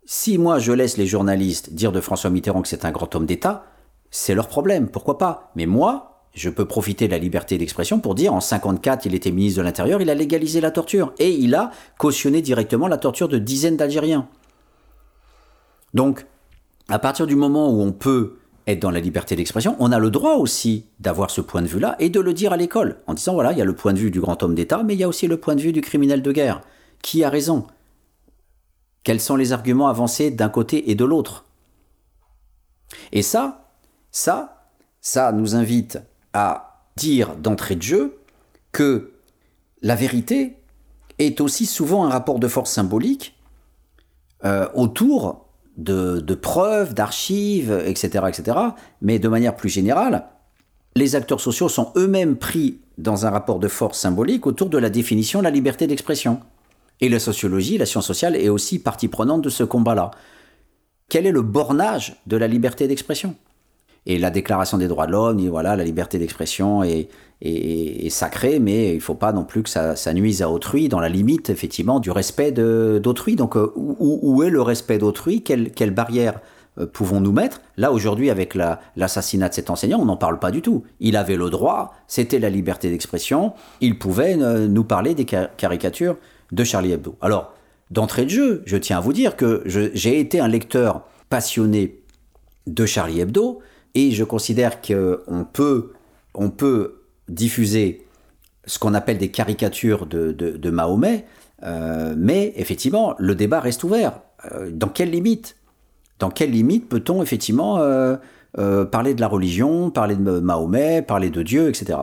Si moi je laisse les journalistes dire de François Mitterrand que c'est un grand homme d'État, c'est leur problème, pourquoi pas? Mais moi, je peux profiter de la liberté d'expression pour dire en 54, il était ministre de l'Intérieur, il a légalisé la torture. Et il a cautionné directement la torture de dizaines d'Algériens. Donc, à partir du moment où on peut dans la liberté d'expression, on a le droit aussi d'avoir ce point de vue-là et de le dire à l'école, en disant voilà, il y a le point de vue du grand homme d'État, mais il y a aussi le point de vue du criminel de guerre. Qui a raison? Quels sont les arguments avancés d'un côté et de l'autre? Et ça, ça, ça nous invite à dire d'entrée de jeu que la vérité est aussi souvent un rapport de force symbolique euh, autour de, preuves, d'archives, etc., etc. Mais de manière plus générale, les acteurs sociaux sont eux-mêmes pris dans un rapport de force symbolique autour de la définition de la liberté d'expression. Et la sociologie, la science sociale est aussi partie prenante de ce combat-là. Quel est le bornage de la liberté d'expression? Et la Déclaration des droits de l'homme, voilà, la liberté d'expression est, sacrée, mais il ne faut pas non plus que ça, nuise à autrui, dans la limite, effectivement, du respect d'autrui. Donc, euh, où, est le respect d'autrui? Quelle, quelle barrière euh, pouvons-nous mettre? Là, aujourd'hui, avec l'assassinat de cet enseignant, on n'en parle pas du tout. Il avait le droit, c'était la liberté d'expression, il pouvait euh, nous parler des caricatures de Charlie Hebdo. Alors, d'entrée de jeu, je tiens à vous dire que j'ai été un lecteur passionné de Charlie Hebdo, et je considère qu'on peut, on peut diffuser ce qu'on appelle des caricatures de, Mahomet, euh, mais effectivement, le débat reste ouvert. Euh, dans quelle limite? Dans quelle limite peut-on effectivement euh, parler de la religion, parler de Mahomet, parler de Dieu, etc.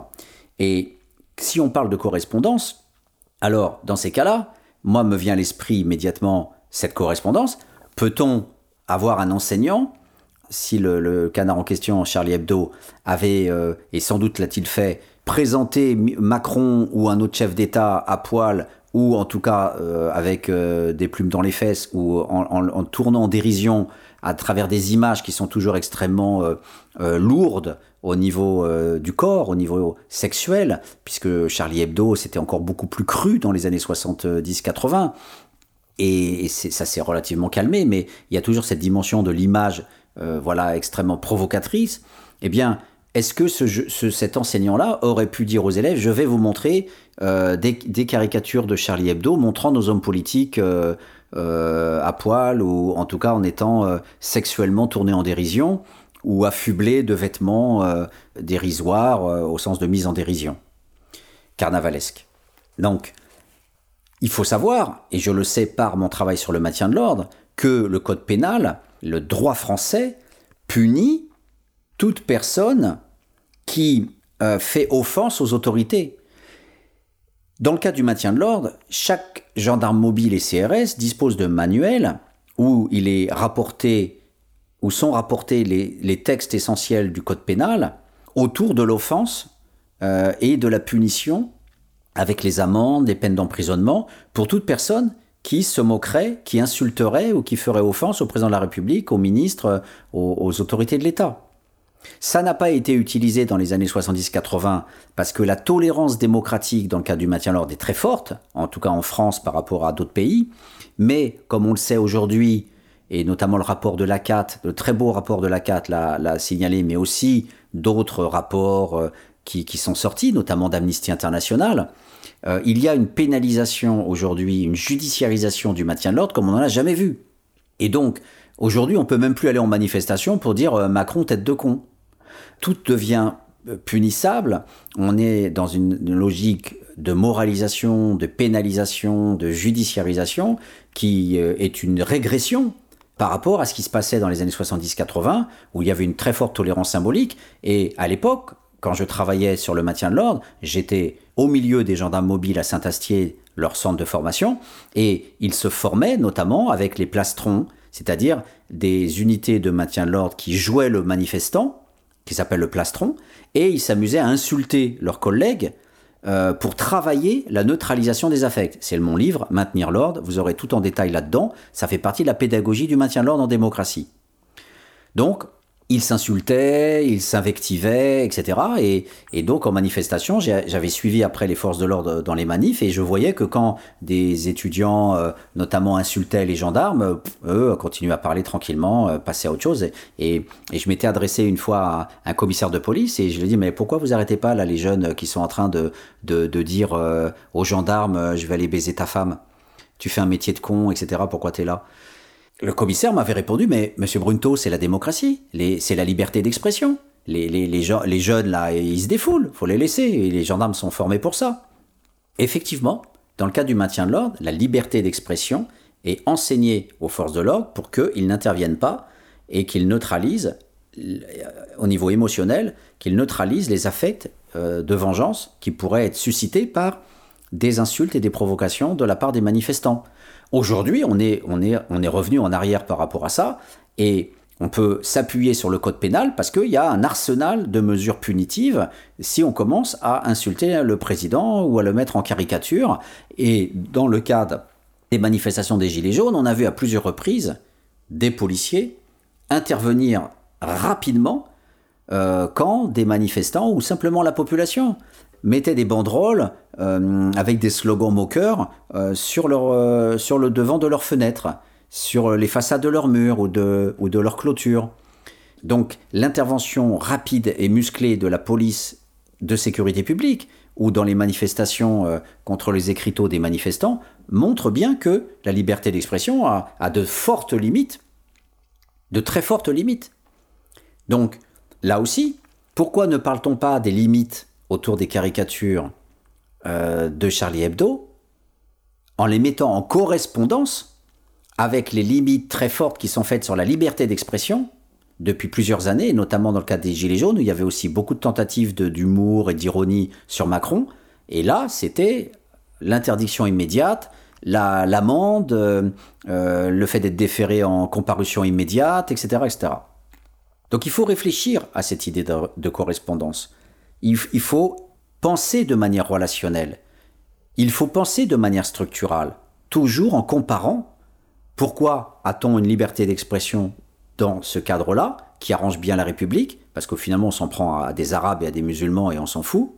Et si on parle de correspondance, alors dans ces cas-là, moi me vient à l'esprit immédiatement cette correspondance. Peut-on avoir un enseignant si le, canard en question, Charlie Hebdo, avait, euh, et sans doute l'a-t-il fait, présenté Macron ou un autre chef d'État à poil, ou en tout cas euh, avec euh, des plumes dans les fesses, ou en, tournant en dérision à travers des images qui sont toujours extrêmement lourdes au niveau du corps, au niveau sexuel, puisque Charlie Hebdo, c'était encore beaucoup plus cru dans les années 70-80. Et, ça s'est relativement calmé, mais il y a toujours cette dimension de l'image euh, voilà, extrêmement provocatrice, eh bien, est-ce que cet enseignant-là aurait pu dire aux élèves, je vais vous montrer euh, des, caricatures de Charlie Hebdo montrant nos hommes politiques euh, à poil ou en tout cas en étant sexuellement tournés en dérision ou affublés de vêtements dérisoires au sens de mise en dérision, carnavalesque. Donc, il faut savoir, et je le sais par mon travail sur le maintien de l'ordre, que le code pénal le droit français punit toute personne qui euh, fait offense aux autorités. Dans le cas du maintien de l'ordre, chaque gendarme mobile et CRS dispose de manuels où il est rapporté, sont rapportés les, textes essentiels du code pénal autour de l'offense euh, et de la punition avec les amendes, les peines d'emprisonnement pour toute personne qui se moquerait, qui insulterait ou qui ferait offense au président de la République, aux ministres, aux, autorités de l'État. Ça n'a pas été utilisé dans les années 70-80 parce que la tolérance démocratique dans le cadre du maintien de l'ordre est très forte, en tout cas en France par rapport à d'autres pays. Mais comme on le sait aujourd'hui, et notamment le rapport de l'ACAT, le très beau rapport de l'ACAT l'a signalé, mais aussi d'autres rapports euh, qui, sont sortis, notamment d'Amnesty International, euh, il y a une pénalisation aujourd'hui, une judiciarisation du maintien de l'ordre comme on n'en a jamais vu. Et donc, aujourd'hui, on peut même plus aller en manifestation pour dire euh, Macron tête de con. Tout devient euh, punissable. On est dans une, logique de moralisation, de pénalisation, de judiciarisation qui est une régression par rapport à ce qui se passait dans les années 70-80, où il y avait une très forte tolérance symbolique. Et à l'époque, quand je travaillais sur le maintien de l'ordre, j'étais au milieu des gendarmes mobiles à Saint-Astier, leur centre de formation, et ils se formaient notamment avec les plastrons, c'est-à-dire des unités de maintien de l'ordre qui jouaient le manifestant, qui s'appelle le plastron, et ils s'amusaient à insulter leurs collègues euh, pour travailler la neutralisation des affects. C'est mon livre, Maintenir l'ordre, vous aurez tout en détail là-dedans, ça fait partie de la pédagogie du maintien de l'ordre en démocratie. Donc, ils s'insultaient, ils s'invectivaient, etc. Et, donc en manifestation, j'avais suivi après les forces de l'ordre dans les manifs et je voyais que quand des étudiants, euh, notamment, insultaient les gendarmes, eux continuaient à parler tranquillement, euh, passaient à autre chose. Et, je m'étais adressé une fois à un commissaire de police et je lui ai dit mais pourquoi vous arrêtez pas là les jeunes qui sont en train de, dire euh, aux gendarmes je vais aller baiser ta femme, tu fais un métier de con, etc. Pourquoi tu es là? Le commissaire m'avait répondu, mais Monsieur Brunto, c'est la démocratie, c'est la liberté d'expression. Les, jeunes, là, ils se défoulent, faut les laisser, et les gendarmes sont formés pour ça. Effectivement, dans le cas du maintien de l'ordre, la liberté d'expression est enseignée aux forces de l'ordre pour qu'ils n'interviennent pas et qu'ils neutralisent, euh, au niveau émotionnel, qu'ils neutralisent les affects euh, de vengeance qui pourraient être suscités par des insultes et des provocations de la part des manifestants. Aujourd'hui, on est, revenu en arrière par rapport à ça, et on peut s'appuyer sur le code pénal parce qu'il y a un arsenal de mesures punitives si on commence à insulter le président ou à le mettre en caricature. Et dans le cadre des manifestations des Gilets jaunes, on a vu à plusieurs reprises des policiers intervenir rapidement euh, quand des manifestants ou simplement la population mettaient des banderoles euh, avec des slogans moqueurs euh, sur, leur, sur le devant de leurs fenêtres, sur les façades de leurs murs ou de, ou de leurs clôtures. Donc l'intervention rapide et musclée de la police de sécurité publique ou dans les manifestations contre les écriteaux des manifestants montre bien que la liberté d'expression a, a de fortes limites, de très fortes limites. Donc Là aussi, pourquoi ne parle-t-on pas des limites autour des caricatures euh, de Charlie Hebdo en les mettant en correspondance avec les limites très fortes qui sont faites sur la liberté d'expression depuis plusieurs années, notamment dans le cas des Gilets jaunes, où il y avait aussi beaucoup de tentatives d'humour et d'ironie sur Macron. Et là, c'était l'interdiction immédiate, l'amende, euh, euh, le fait d'être déféré en comparution immédiate, etc., etc. Donc il faut réfléchir à cette idée de, correspondance. Il, il, faut penser de manière relationnelle. Il faut penser de manière structurale, toujours en comparant pourquoi a-t-on une liberté d'expression dans ce cadre-là, qui arrange bien la République, parce qu'au finalement on s'en prend à des Arabes et à des musulmans et on s'en fout,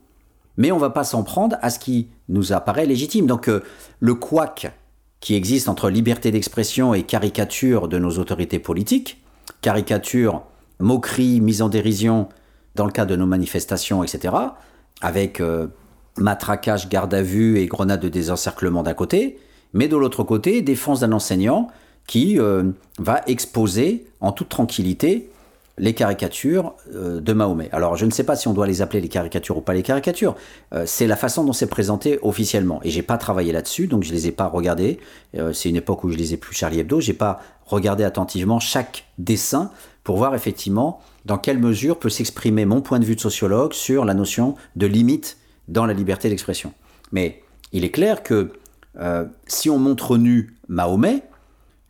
mais on va pas s'en prendre à ce qui nous apparaît légitime. Donc euh, le couac qui existe entre liberté d'expression et caricature de nos autorités politiques, caricature moquerie, mise en dérision dans le cas de nos manifestations, etc., avec euh, matraquage, garde à vue et grenade de désencerclement d'un côté, mais de l'autre côté, défense d'un enseignant qui euh, va exposer en toute tranquillité les caricatures euh, de Mahomet. Alors je ne sais pas si on doit les appeler les caricatures ou pas les caricatures, c'est la façon dont c'est présenté officiellement. Et j'ai pas travaillé là-dessus, donc je les ai pas regardés. c'est une époque où je lisais plus Charlie Hebdo, j'ai pas regardé attentivement chaque dessin pour voir effectivement dans quelle mesure peut s'exprimer mon point de vue de sociologue sur la notion de limite dans la liberté d'expression. Mais il est clair que euh, si on montre nu Mahomet,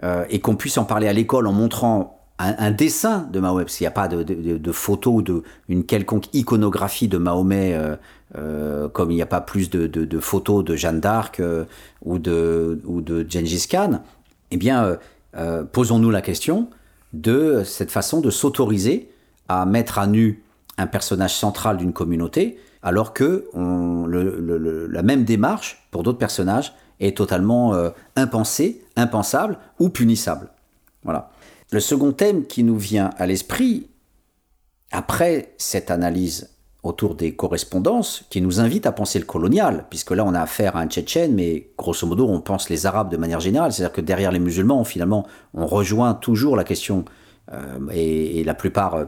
euh, et qu'on puisse en parler à l'école en montrant un, dessin de Mahomet, parce qu'il n'y a pas de, de, photo ou de, une quelconque iconographie de Mahomet, euh, comme il n'y a pas plus de, photos de Jeanne d'Arc ou, de, ou de Gengis Khan, eh bien, posons-nous la question, de cette façon de s'autoriser à mettre à nu un personnage central d'une communauté, alors que la même démarche pour d'autres personnages est totalement euh, impensée, impensable ou punissable. Voilà. Le second thème qui nous vient à l'esprit, après cette analyse autour des correspondances, qui nous invite à penser le colonial, puisque là on a affaire à un Tchétchène, mais grosso modo on pense les Arabes de manière générale, c'est-à-dire que derrière les musulmans, finalement, on rejoint toujours la question, euh, et, la plupart euh,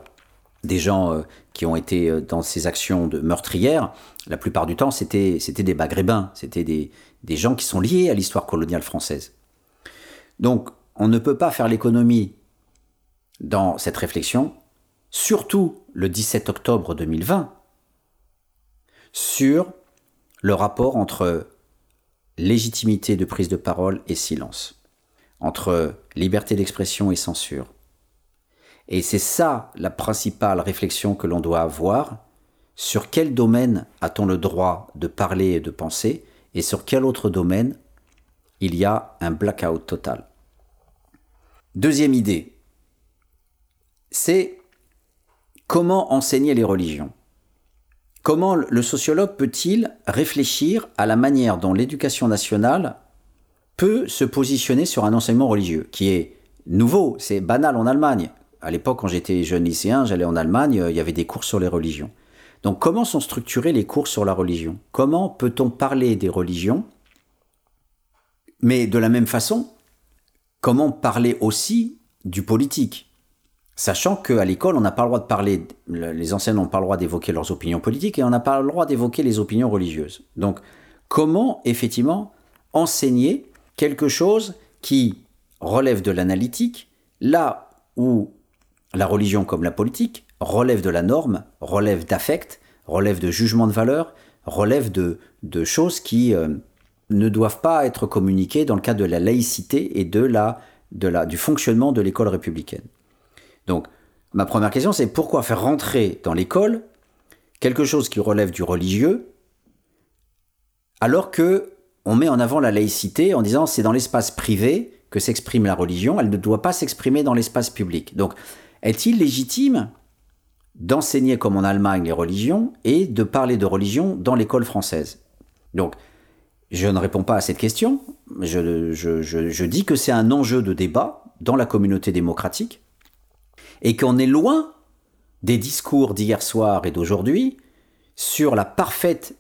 des gens euh, qui ont été dans ces actions de meurtrières, la plupart du temps c'était des maghrébins, c'était des, des gens qui sont liés à l'histoire coloniale française. Donc on ne peut pas faire l'économie dans cette réflexion, surtout le 17 octobre 2020, sur le rapport entre légitimité de prise de parole et silence, entre liberté d'expression et censure. Et c'est ça la principale réflexion que l'on doit avoir. Sur quel domaine a-t-on le droit de parler et de penser? Et sur quel autre domaine il y a un blackout total? Deuxième idée, c'est comment enseigner les religions. Comment le sociologue peut-il réfléchir à la manière dont l'éducation nationale peut se positionner sur un enseignement religieux, qui est nouveau, c'est banal en Allemagne. À l'époque, quand j'étais jeune lycéen, j'allais en Allemagne, il y avait des cours sur les religions. Donc comment sont structurés les cours sur la religion? Comment peut-on parler des religions Mais de la même façon, comment parler aussi du politique? Sachant qu'à l'école, on n'a pas le droit de parler, les enseignants n'ont pas le droit d'évoquer leurs opinions politiques et on n'a pas le droit d'évoquer les opinions religieuses. Donc, comment effectivement enseigner quelque chose qui relève de l'analytique, là où la religion comme la politique relève de la norme, relève d'affect, relève de jugement de valeur, relève de, choses qui euh, ne doivent pas être communiquées dans le cadre de la laïcité et du fonctionnement de l'école républicaine. Donc, ma première question, c'est pourquoi faire rentrer dans l'école quelque chose qui relève du religieux, alors que on met en avant la laïcité en disant c'est dans l'espace privé que s'exprime la religion, elle ne doit pas s'exprimer dans l'espace public. Donc, est-il légitime d'enseigner comme en Allemagne les religions et de parler de religion dans l'école française? Donc, je ne réponds pas à cette question. Je, je, je dis que c'est un enjeu de débat dans la communauté démocratique et qu'on est loin des discours d'hier soir et d'aujourd'hui sur la parfaite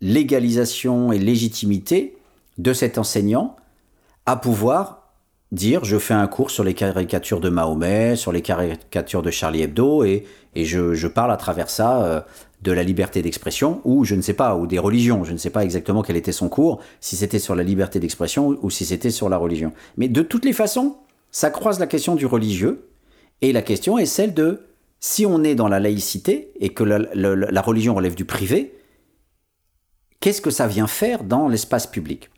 légalisation et légitimité de cet enseignant à pouvoir dire je fais un cours sur les caricatures de Mahomet, sur les caricatures de Charlie Hebdo, et, et je, parle à travers ça euh, de la liberté d'expression, ou je ne sais pas, ou des religions. Je ne sais pas exactement quel était son cours, si c'était sur la liberté d'expression ou si c'était sur la religion. Mais de toutes les façons, ça croise la question du religieux, et la question est celle de si on est dans la laïcité et que la, religion relève du privé, qu'est-ce que ça vient faire dans l'espace public?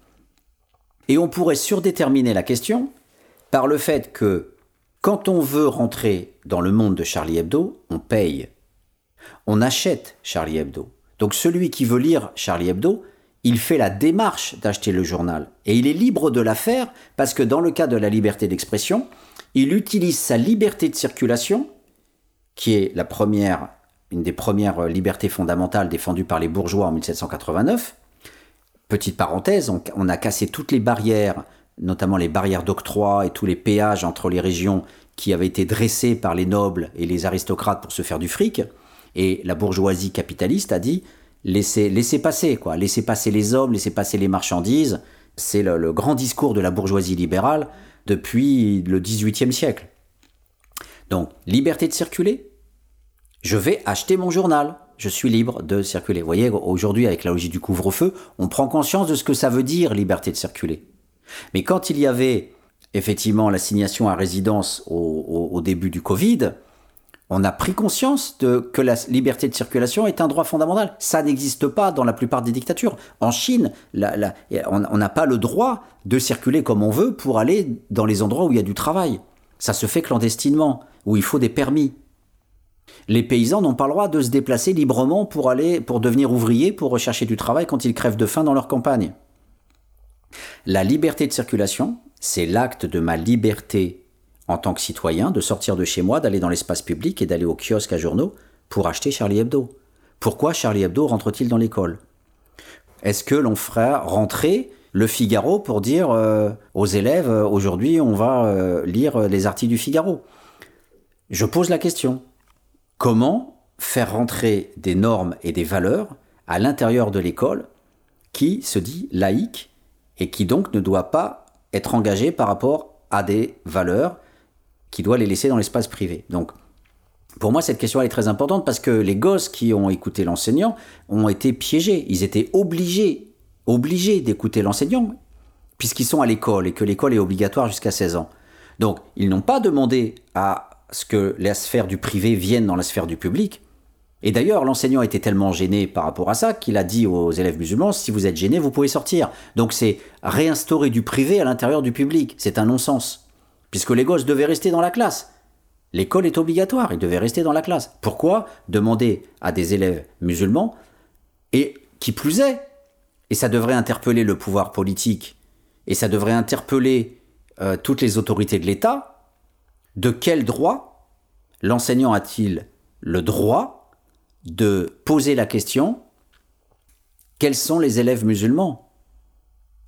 Et on pourrait surdéterminer la question par le fait que quand on veut rentrer dans le monde de Charlie Hebdo, on paye. On achète Charlie Hebdo. Donc celui qui veut lire Charlie Hebdo, il fait la démarche d'acheter le journal. Et il est libre de la faire parce que dans le cas de la liberté d'expression, il utilise sa liberté de circulation, qui est la première, une des premières libertés fondamentales défendues par les bourgeois en 1789. Petite parenthèse, on, a cassé toutes les barrières notamment les barrières d'octroi et tous les péages entre les régions qui avaient été dressés par les nobles et les aristocrates pour se faire du fric. Et la bourgeoisie capitaliste a dit laissez, passer, quoi, laissez passer les hommes, laissez passer les marchandises. C'est le, grand discours de la bourgeoisie libérale depuis le XVIIIe siècle. Donc, liberté de circuler. Je vais acheter mon journal. Je suis libre de circuler. Vous voyez, aujourd'hui, avec la logique du couvre-feu, on prend conscience de ce que ça veut dire, liberté de circuler. Mais quand il y avait effectivement l'assignation à résidence au, début du Covid, on a pris conscience que la liberté de circulation est un droit fondamental. Ça n'existe pas dans la plupart des dictatures. En Chine, on n'a pas le droit de circuler comme on veut pour aller dans les endroits où il y a du travail. Ça se fait clandestinement, où il faut des permis. Les paysans n'ont pas le droit de se déplacer librement pour aller, pour devenir ouvriers, pour rechercher du travail quand ils crèvent de faim dans leur campagne. La liberté de circulation, c'est l'acte de ma liberté en tant que citoyen de sortir de chez moi, d'aller dans l'espace public et d'aller au kiosque à journaux pour acheter Charlie Hebdo. Pourquoi Charlie Hebdo rentre-t-il dans l'école? Est-ce que l'on fera rentrer le Figaro pour dire euh, aux élèves euh, aujourd'hui on va euh, lire les articles du Figaro? Je pose la question. Comment faire rentrer des normes et des valeurs à l'intérieur de l'école qui se dit laïque et qui donc ne doit pas être engagé par rapport à des valeurs qui doit les laisser dans l'espace privé. Donc, pour moi, cette question est très importante parce que les gosses qui ont écouté l'enseignant ont été piégés. Ils étaient obligés, obligés d'écouter l'enseignant puisqu'ils sont à l'école et que l'école est obligatoire jusqu'à 16 ans. Donc, ils n'ont pas demandé à ce que la sphère du privé vienne dans la sphère du public. Et d'ailleurs, l'enseignant était tellement gêné par rapport à ça qu'il a dit aux élèves musulmans, si vous êtes gênés, vous pouvez sortir. Donc c'est réinstaurer du privé à l'intérieur du public. C'est un non-sens. Puisque les gosses devaient rester dans la classe. L'école est obligatoire, ils devaient rester dans la classe. Pourquoi demander à des élèves musulmans, et qui plus est, et ça devrait interpeller le pouvoir politique, et ça devrait interpeller euh, toutes les autorités de l'État, de quel droit l'enseignant a-t-il le droit de poser la question quels sont les élèves musulmans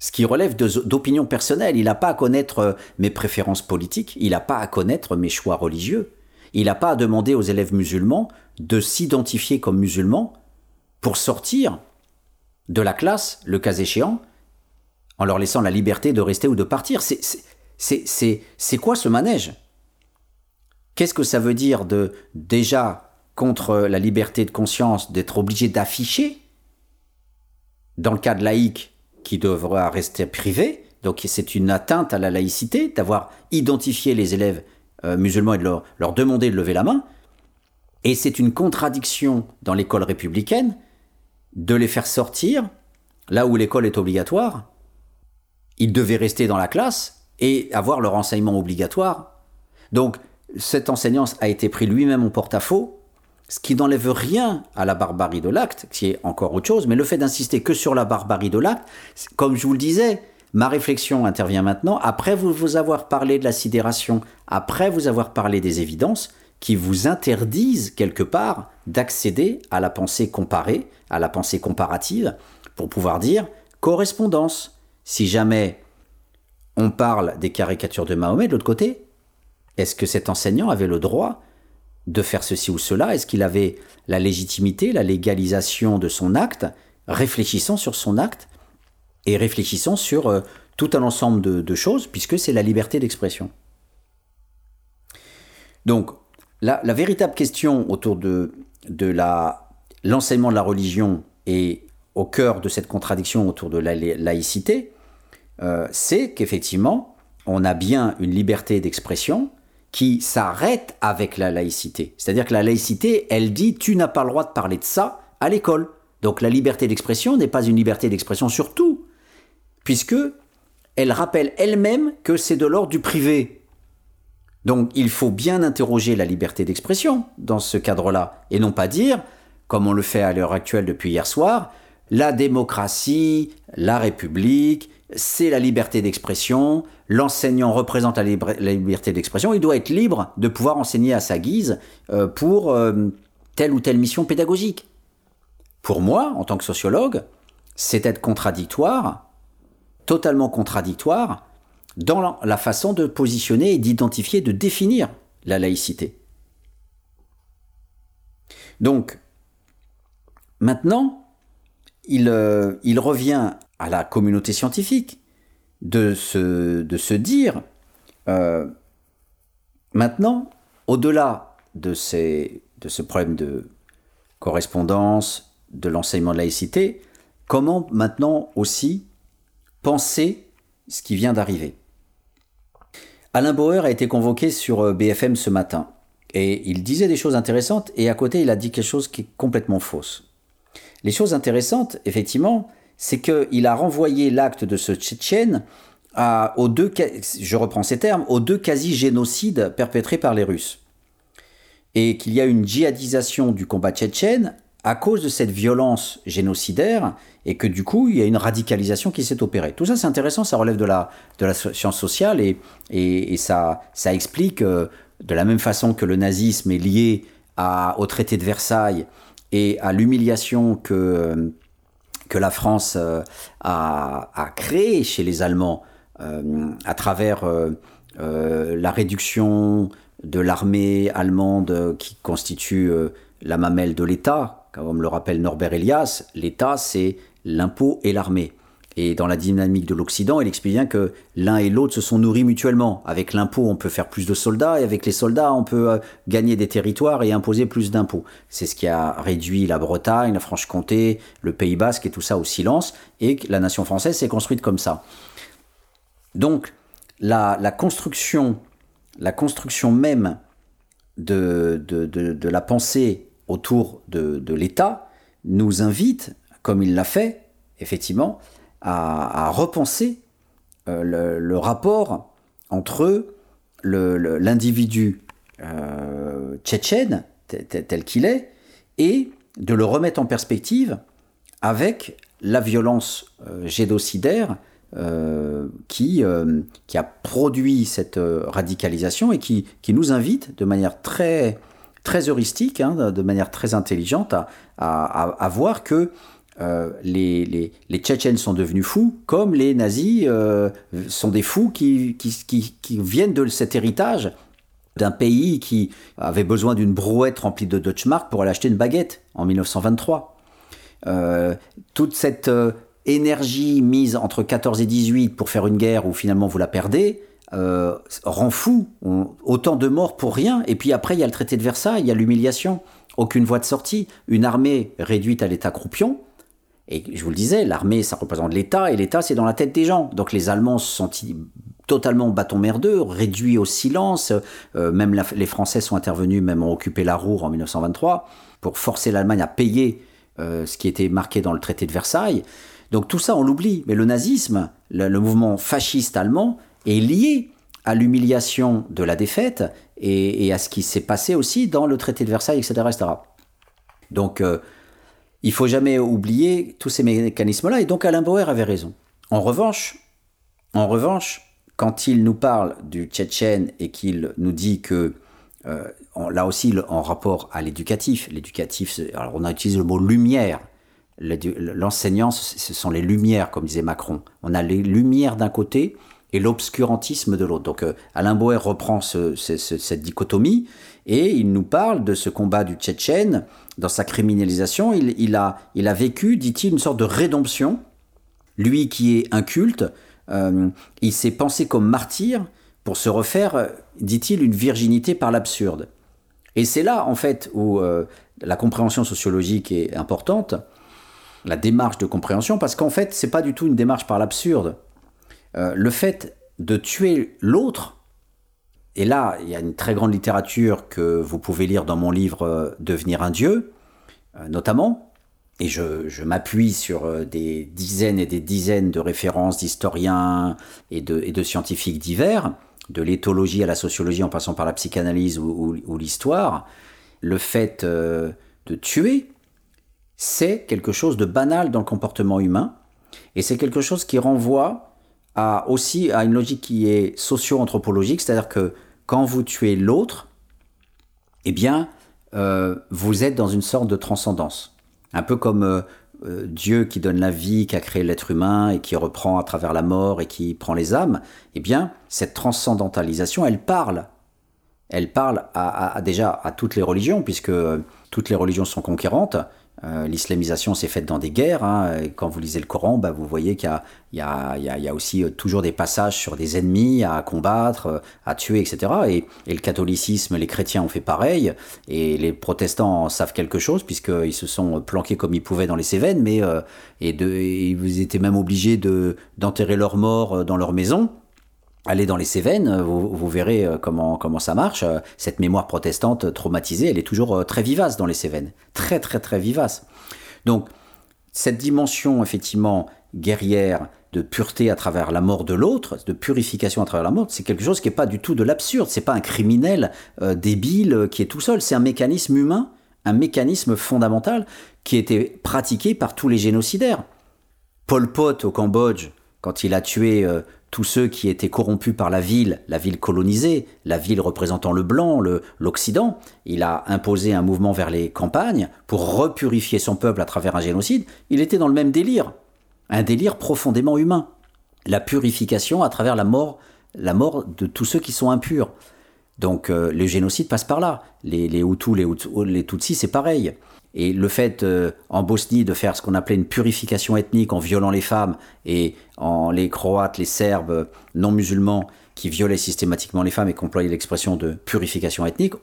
Ce qui relève d'opinions personnelles. Il n'a pas à connaître euh, mes préférences politiques, il n'a pas à connaître mes choix religieux, il n'a pas à demander aux élèves musulmans de s'identifier comme musulmans pour sortir de la classe, le cas échéant, en leur laissant la liberté de rester ou de partir. C'est quoi ce manège? Qu'est-ce que ça veut dire de déjà contre la liberté de conscience d'être obligé d'afficher, dans le cas de laïque, qui devra rester privé, donc c'est une atteinte à la laïcité d'avoir identifié les élèves euh, musulmans et de leur, leur demander de lever la main, et c'est une contradiction dans l'école républicaine de les faire sortir là où l'école est obligatoire. Ils devaient rester dans la classe et avoir leur enseignement obligatoire. Donc, cet enseignant a été pris lui-même en porte-à-faux ce qui n'enlève rien à la barbarie de l'acte, qui est encore autre chose, mais le fait d'insister que sur la barbarie de l'acte, comme je vous le disais, ma réflexion intervient maintenant, après vous, vous avoir parlé de la sidération, après vous avoir parlé des évidences, qui vous interdisent quelque part d'accéder à la pensée comparée, à la pensée comparative, pour pouvoir dire correspondance. Si jamais on parle des caricatures de Mahomet de l'autre côté, est-ce que cet enseignant avait le droit de faire ceci ou cela Est-ce qu'il avait la légitimité, la légalisation de son acte Réfléchissons sur son acte et réfléchissons sur euh, tout un ensemble de, choses, puisque c'est la liberté d'expression. Donc, la, véritable question autour de, de l'enseignement de la religion et au cœur de cette contradiction autour de la laïcité, euh, c'est qu'effectivement, on a bien une liberté d'expression qui s'arrête avec la laïcité. C'est-à-dire que la laïcité, elle dit tu n'as pas le droit de parler de ça à l'école. Donc la liberté d'expression n'est pas une liberté d'expression sur tout, puisque elle rappelle elle-même que c'est de l'ordre du privé. Donc il faut bien interroger la liberté d'expression dans ce cadre-là, et non pas dire, comme on le fait à l'heure actuelle depuis hier soir, la démocratie, la République, c'est la liberté d'expression, l'enseignant représente la, liberté d'expression, il doit être libre de pouvoir enseigner à sa guise euh, pour euh, telle ou telle mission pédagogique. Pour moi, en tant que sociologue, c'est être contradictoire, totalement contradictoire, dans la façon de positionner et d'identifier, de définir la laïcité. Donc, maintenant, il, euh, il revient à la communauté scientifique de se, de se dire, euh, maintenant, au-delà de, de ce problème de correspondance, de l'enseignement de laïcité, comment maintenant aussi penser ce qui vient d'arriver? Alain Bauer a été convoqué sur euh, BFM ce matin et il disait des choses intéressantes et à côté il a dit quelque chose qui est complètement fausse. Les choses intéressantes, effectivement, c'est qu'il a renvoyé l'acte de ce Tchétchène aux deux, je reprends ces termes, aux deux quasi-génocides perpétrés par les Russes. Et qu'il y a une djihadisation du combat tchétchène à cause de cette violence génocidaire et que du coup il y a une radicalisation qui s'est opérée. Tout ça c'est intéressant, ça relève de la, de la science sociale et, et, ça, ça explique euh, de la même façon que le nazisme est lié au traité de Versailles et à l'humiliation que, que la France euh, a, créée chez les Allemands euh, à travers la réduction de l'armée allemande qui constitue la mamelle de l'État, comme le rappelle Norbert Elias, l'État, c'est l'impôt et l'armée. Et dans la dynamique de l'Occident, il explique bien que l'un et l'autre se sont nourris mutuellement. Avec l'impôt, on peut faire plus de soldats, et avec les soldats, on peut euh, gagner des territoires et imposer plus d'impôts. C'est ce qui a réduit la Bretagne, la Franche-Comté, le Pays Basque et tout ça au silence, et la nation française s'est construite comme ça. Donc, la, construction, la construction même de, de, de la pensée autour de, l'État nous invite, comme il l'a fait, effectivement, à, repenser euh, le, rapport entre l'individu euh, tchétchène, tel qu'il est, et de le remettre en perspective avec la violence euh, génocidaire qui, qui a produit cette radicalisation et qui, qui nous invite de manière très très heuristique, hein, de manière très intelligente, à, voir que euh, les, Tchétchènes sont devenus fous, comme les nazis euh, sont des fous qui, viennent de cet héritage d'un pays qui avait besoin d'une brouette remplie de Deutschmark pour aller acheter une baguette en 1923. Euh, toute cette énergie mise entre 14 et 18 pour faire une guerre où finalement vous la perdez, rend fou. autant de morts pour rien. Et puis après, il y a le traité de Versailles, il y a l'humiliation. Aucune voie de sortie. Une armée réduite à l'état croupion. Et je vous le disais, l'armée, ça représente l'État, et l'État, c'est dans la tête des gens. Donc les Allemands se sont totalement bâton merdeux, réduits au silence. Euh, même les Français sont intervenus, même ont occupé la Roure en 1923, pour forcer l'Allemagne à payer euh, ce qui était marqué dans le traité de Versailles. Donc tout ça, on l'oublie. Mais le nazisme, le mouvement fasciste allemand, est lié à l'humiliation de la défaite et, à ce qui s'est passé aussi dans le traité de Versailles, etc. Donc, euh, il faut jamais oublier tous ces mécanismes-là, et donc Alain Bauer avait raison. En revanche, en revanche, quand il nous parle du Tchétchène et qu'il nous dit que là aussi en rapport à l'éducatif. L'éducatif, alors on a utilisé le mot lumière. L'enseignant, ce sont les lumières, comme disait Macron. On a les lumières d'un côté et l'obscurantisme de l'autre. Donc Alain Boer reprend cette dichotomie et il nous parle de ce combat du Tchétchène. Dans sa criminalisation, il, a, vécu, dit-il, une sorte de rédemption. Lui qui est inculte, euh, il s'est pensé comme martyr pour se refaire, dit-il, une virginité par l'absurde. Et c'est là, en fait, où euh, la compréhension sociologique est importante, la démarche de compréhension, parce qu'en fait, c'est pas du tout une démarche par l'absurde. Euh, le fait de tuer l'autre, et là, il y a une très grande littérature que vous pouvez lire dans mon livre euh, Devenir un dieu, euh, notamment, et je, m'appuie sur euh, des dizaines et des dizaines de références d'historiens et de, scientifiques divers, de l'éthologie à la sociologie en passant par la psychanalyse ou, l'histoire. Le fait de tuer, c'est quelque chose de banal dans le comportement humain, et c'est quelque chose qui renvoie aussi à une logique qui est socio-anthropologique, c'est-à-dire que quand vous tuez l'autre, eh bien, euh, vous êtes dans une sorte de transcendance. Un peu comme euh, euh, Dieu qui donne la vie, qui a créé l'être humain et qui reprend à travers la mort et qui prend les âmes. Eh bien, cette transcendantalisation, elle parle. Elle parle à, déjà à toutes les religions, puisque toutes les religions sont conquérantes. Euh, l'islamisation s'est faite dans des guerres. Hein, et quand vous lisez le Coran, bah, vous voyez qu'il y, a, aussi euh, toujours des passages sur des ennemis à combattre, euh, à tuer, etc. Et, le catholicisme, les chrétiens ont fait pareil. Et les protestants savent quelque chose, puisqu'ils se sont planqués comme ils pouvaient dans les Cévennes. Mais, et, de, ils étaient même obligés d'enterrer leurs morts dans leur maison allez dans les Cévennes, vous, verrez euh, comment, comment ça marche. Euh, cette mémoire protestante traumatisée, elle est toujours euh, très vivace dans les Cévennes. Très, très, très vivace. Donc, cette dimension, effectivement, guerrière, de pureté à travers la mort de l'autre, de purification à travers la mort, c'est quelque chose qui n'est pas du tout de l'absurde. C'est pas un criminel débile qui est tout seul. C'est un mécanisme humain, un mécanisme fondamental qui été pratiqué par tous les génocidaires. Pol Pot au Cambodge, quand il a tué tous ceux qui étaient corrompus par la ville, la ville colonisée, la ville représentant le blanc, l'Occident, il a imposé un mouvement vers les campagnes pour repurifier son peuple à travers un génocide, il était dans le même délire, un délire profondément humain, la purification à travers la mort, la mort de tous ceux qui sont impurs. Donc euh, le génocide passe par là. Les, les Hutus, les, les Tutsis, c'est pareil. Et le fait euh, en Bosnie de faire ce qu'on appelait une purification ethnique en violant les femmes et en les Croates, les Serbes non musulmans qui violaient systématiquement les femmes et qui employaient l'expression de purification ethnique,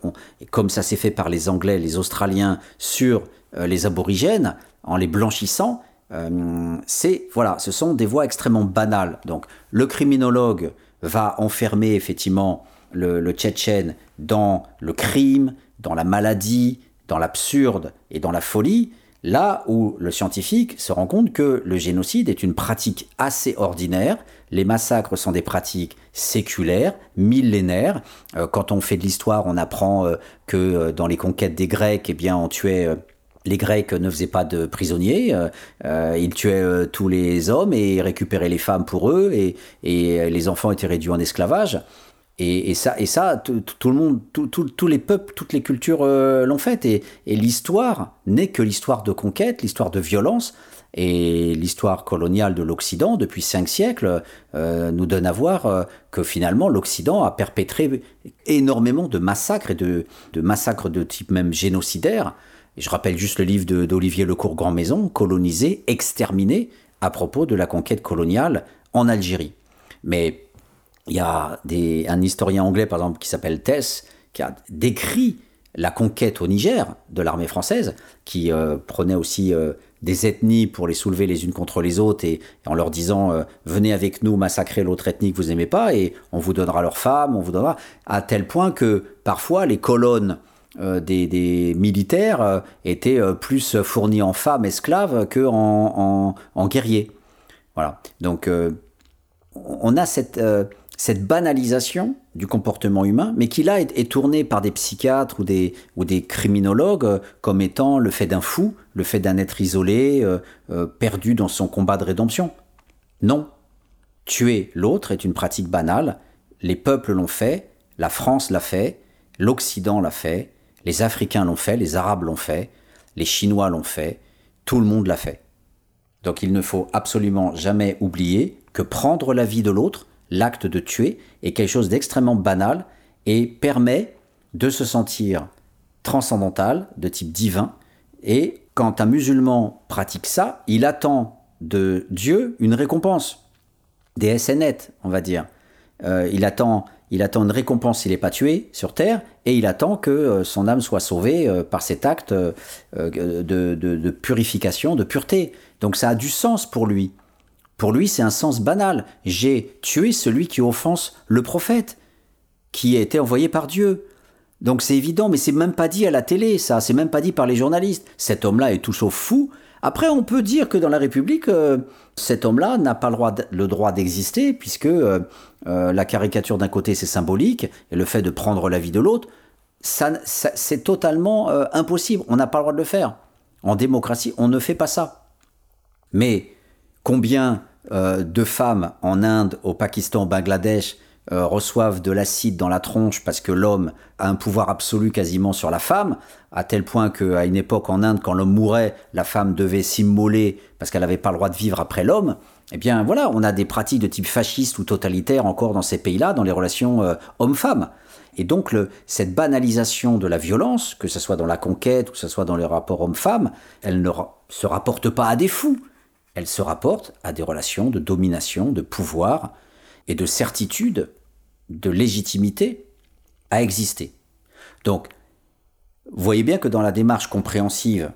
et comme ça s'est fait par les Anglais, les Australiens sur euh, les aborigènes, en les blanchissant, euh, c'est voilà, ce sont des voies extrêmement banales. Donc le criminologue va enfermer effectivement le, le Tchétchène dans le crime, dans la maladie, dans l'absurde et dans la folie, là où le scientifique se rend compte que le génocide est une pratique assez ordinaire, les massacres sont des pratiques séculaires, millénaires. Euh, quand on fait de l'histoire, on apprend euh, que euh, dans les conquêtes des Grecs, eh bien, on tuait les Grecs ne faisaient pas de prisonniers, ils tuaient tous les hommes et récupéraient les femmes pour eux, et, et les enfants étaient réduits en esclavage. Et, ça, et ça tout, le monde, tous les peuples, toutes les cultures euh, l'ont fait. Et, l'histoire n'est que l'histoire de conquête, l'histoire de violence. Et l'histoire coloniale de l'Occident, depuis cinq siècles, euh, nous donne à voir euh, que finalement l'Occident a perpétré énormément de massacres et de, massacres de type même génocidaire. Je rappelle juste le livre d'Olivier Lecourt Grand Maison, Colonisé, exterminé, à propos de la conquête coloniale en Algérie. Mais il y a un historien anglais, par exemple, qui s'appelle Tess, qui a décrit la conquête au Niger de l'armée française, qui euh, prenait aussi euh, des ethnies pour les soulever les unes contre les autres et, en leur disant euh, venez avec nous massacrer l'autre ethnie que vous n'aimez pas et on vous donnera leurs femmes, on vous donnera à tel point que parfois les colonnes des, militaires étaient plus fournies en femmes esclaves que en guerriers. Voilà. Donc on a cette cette banalisation du comportement humain, mais qui là est, tournée par des psychiatres ou des, ou des criminologues euh, comme étant le fait d'un fou, le fait d'un être isolé, euh, euh, perdu dans son combat de rédemption. Non. Tuer l'autre est une pratique banale, les peuples l'ont fait, la France l'a fait, l'Occident l'a fait, les Africains l'ont fait, les Arabes l'ont fait, les Chinois l'ont fait, tout le monde l'a fait. Donc il ne faut absolument jamais oublier que prendre la vie de l'autre, l'acte de tuer, est quelque chose d'extrêmement banal et permet de se sentir transcendantal, de type divin. Et quand un musulman pratique ça, il attend de Dieu une récompense. Des SNET, on va dire. Euh, il, attend, il attend une récompense s'il n'est pas tué sur Terre, et il attend que euh, son âme soit sauvée euh, par cet acte de, purification, de pureté. Donc ça a du sens pour lui. Pour lui, c'est un sens banal. J'ai tué celui qui offense le prophète, qui a été envoyé par Dieu. Donc c'est évident, mais c'est même pas dit à la télé, ça, c'est même pas dit par les journalistes. Cet homme-là est tout sauf fou. Après, on peut dire que dans la République, cet homme-là n'a pas le droit, d'exister, puisque euh, euh, la caricature d'un côté c'est symbolique, et le fait de prendre la vie de l'autre, ça, c'est totalement euh, impossible. On n'a pas le droit de le faire. En démocratie, on ne fait pas ça. Mais combien de femmes en Inde, au Pakistan, au Bangladesh euh, reçoivent de l'acide dans la tronche parce que l'homme a un pouvoir absolu quasiment sur la femme, à tel point qu'à une époque en Inde, quand l'homme mourait, la femme devait s'immoler parce qu'elle n'avait pas le droit de vivre après l'homme. Eh bien voilà, on a des pratiques de type fasciste ou totalitaire encore dans ces pays-là, dans les relations euh, homme-femme. Et donc cette banalisation de la violence, que ce soit dans la conquête ou que ce soit dans les rapports homme-femme, elle ne se rapporte pas à des fous, elle se rapporte à des relations de domination, de pouvoir et de certitude de légitimité a existé. Donc, vous voyez bien que dans la démarche compréhensive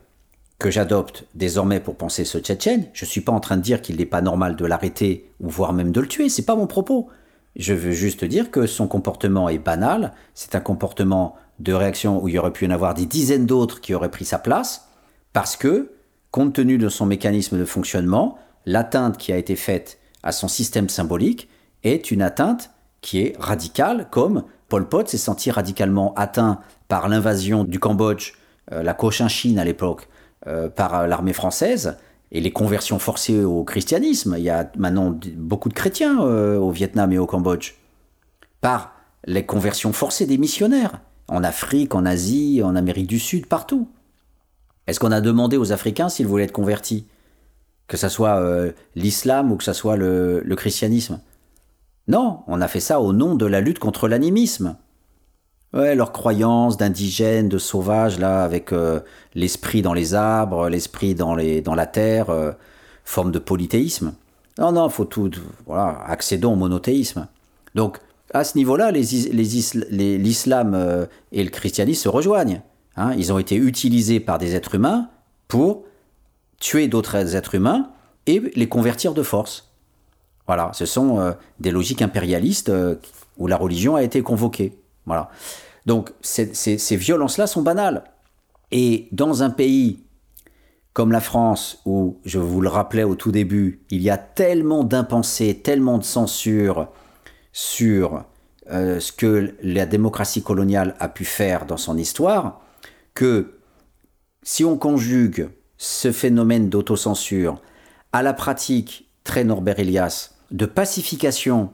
que j'adopte désormais pour penser ce Tchétchène, je ne suis pas en train de dire qu'il n'est pas normal de l'arrêter ou voire même de le tuer, c'est pas mon propos. Je veux juste dire que son comportement est banal, c'est un comportement de réaction où il aurait pu en avoir des dizaines d'autres qui auraient pris sa place, parce que, compte tenu de son mécanisme de fonctionnement, l'atteinte qui a été faite à son système symbolique est une atteinte qui est radical, comme Pol Pot s'est senti radicalement atteint par l'invasion du Cambodge, euh, la Cochinchine à l'époque, euh, par euh, l'armée française, et les conversions forcées au christianisme. Il y a maintenant beaucoup de chrétiens au Vietnam et au Cambodge. Par les conversions forcées des missionnaires, en Afrique, en Asie, en Amérique du Sud, partout. Est-ce qu'on a demandé aux Africains s'ils voulaient être convertis? Que ce soit l'islam ou que ce soit le christianisme? Non, on a fait ça au nom de la lutte contre l'animisme. Ouais, leur croyance d'indigènes, de sauvages, là, avec euh, l'esprit dans les arbres, l'esprit dans, la terre, euh, forme de polythéisme. Non, non, faut tout, voilà, accédons au monothéisme. Donc, à ce niveau-là, l'islam euh, et le christianisme se rejoignent. Hein. Ils ont été utilisés par des êtres humains pour tuer d'autres êtres humains et les convertir de force. Voilà, ce sont euh, des logiques impérialistes euh, où la religion a été convoquée. Voilà. Donc ces, violences-là sont banales. Et dans un pays comme la France, où, je vous le rappelais au tout début, il y a tellement d'impensés, tellement de censure sur euh, ce que la démocratie coloniale a pu faire dans son histoire, que si on conjugue ce phénomène d'autocensure à la pratique très Norbert Elias de pacification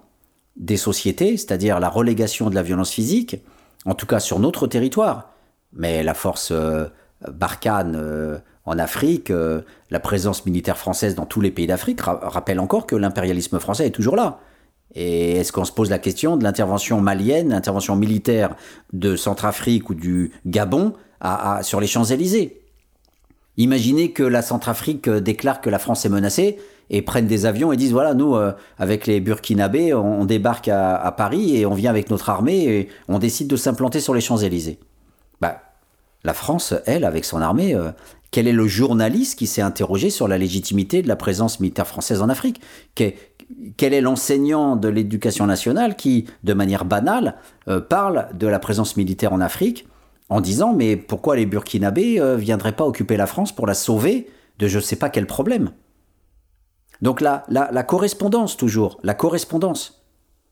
des sociétés, c'est-à-dire la relégation de la violence physique, en tout cas sur notre territoire. Mais la force euh, Barkhane euh, en Afrique, euh, la présence militaire française dans tous les pays d'Afrique rappelle encore que l'impérialisme français est toujours là. Et est-ce qu'on se pose la question de l'intervention malienne, l'intervention militaire de Centrafrique ou du Gabon sur les Champs-Élysées. Imaginez que la Centrafrique déclare que la France est menacée et prennent des avions et disent voilà, nous, euh, avec les Burkinabés, on, débarque à, Paris et on vient avec notre armée et on décide de s'implanter sur les Champs-Élysées. Bah, la France, elle, avec son armée, euh, quel est le journaliste qui s'est interrogé sur la légitimité de la présence militaire française en Afrique? Quel, est l'enseignant de l'éducation nationale qui, de manière banale, euh, parle de la présence militaire en Afrique? En disant mais pourquoi les Burkinabés viendraient pas occuper la France pour la sauver de je ne sais pas quel problème? Donc la, la, correspondance toujours, la correspondance,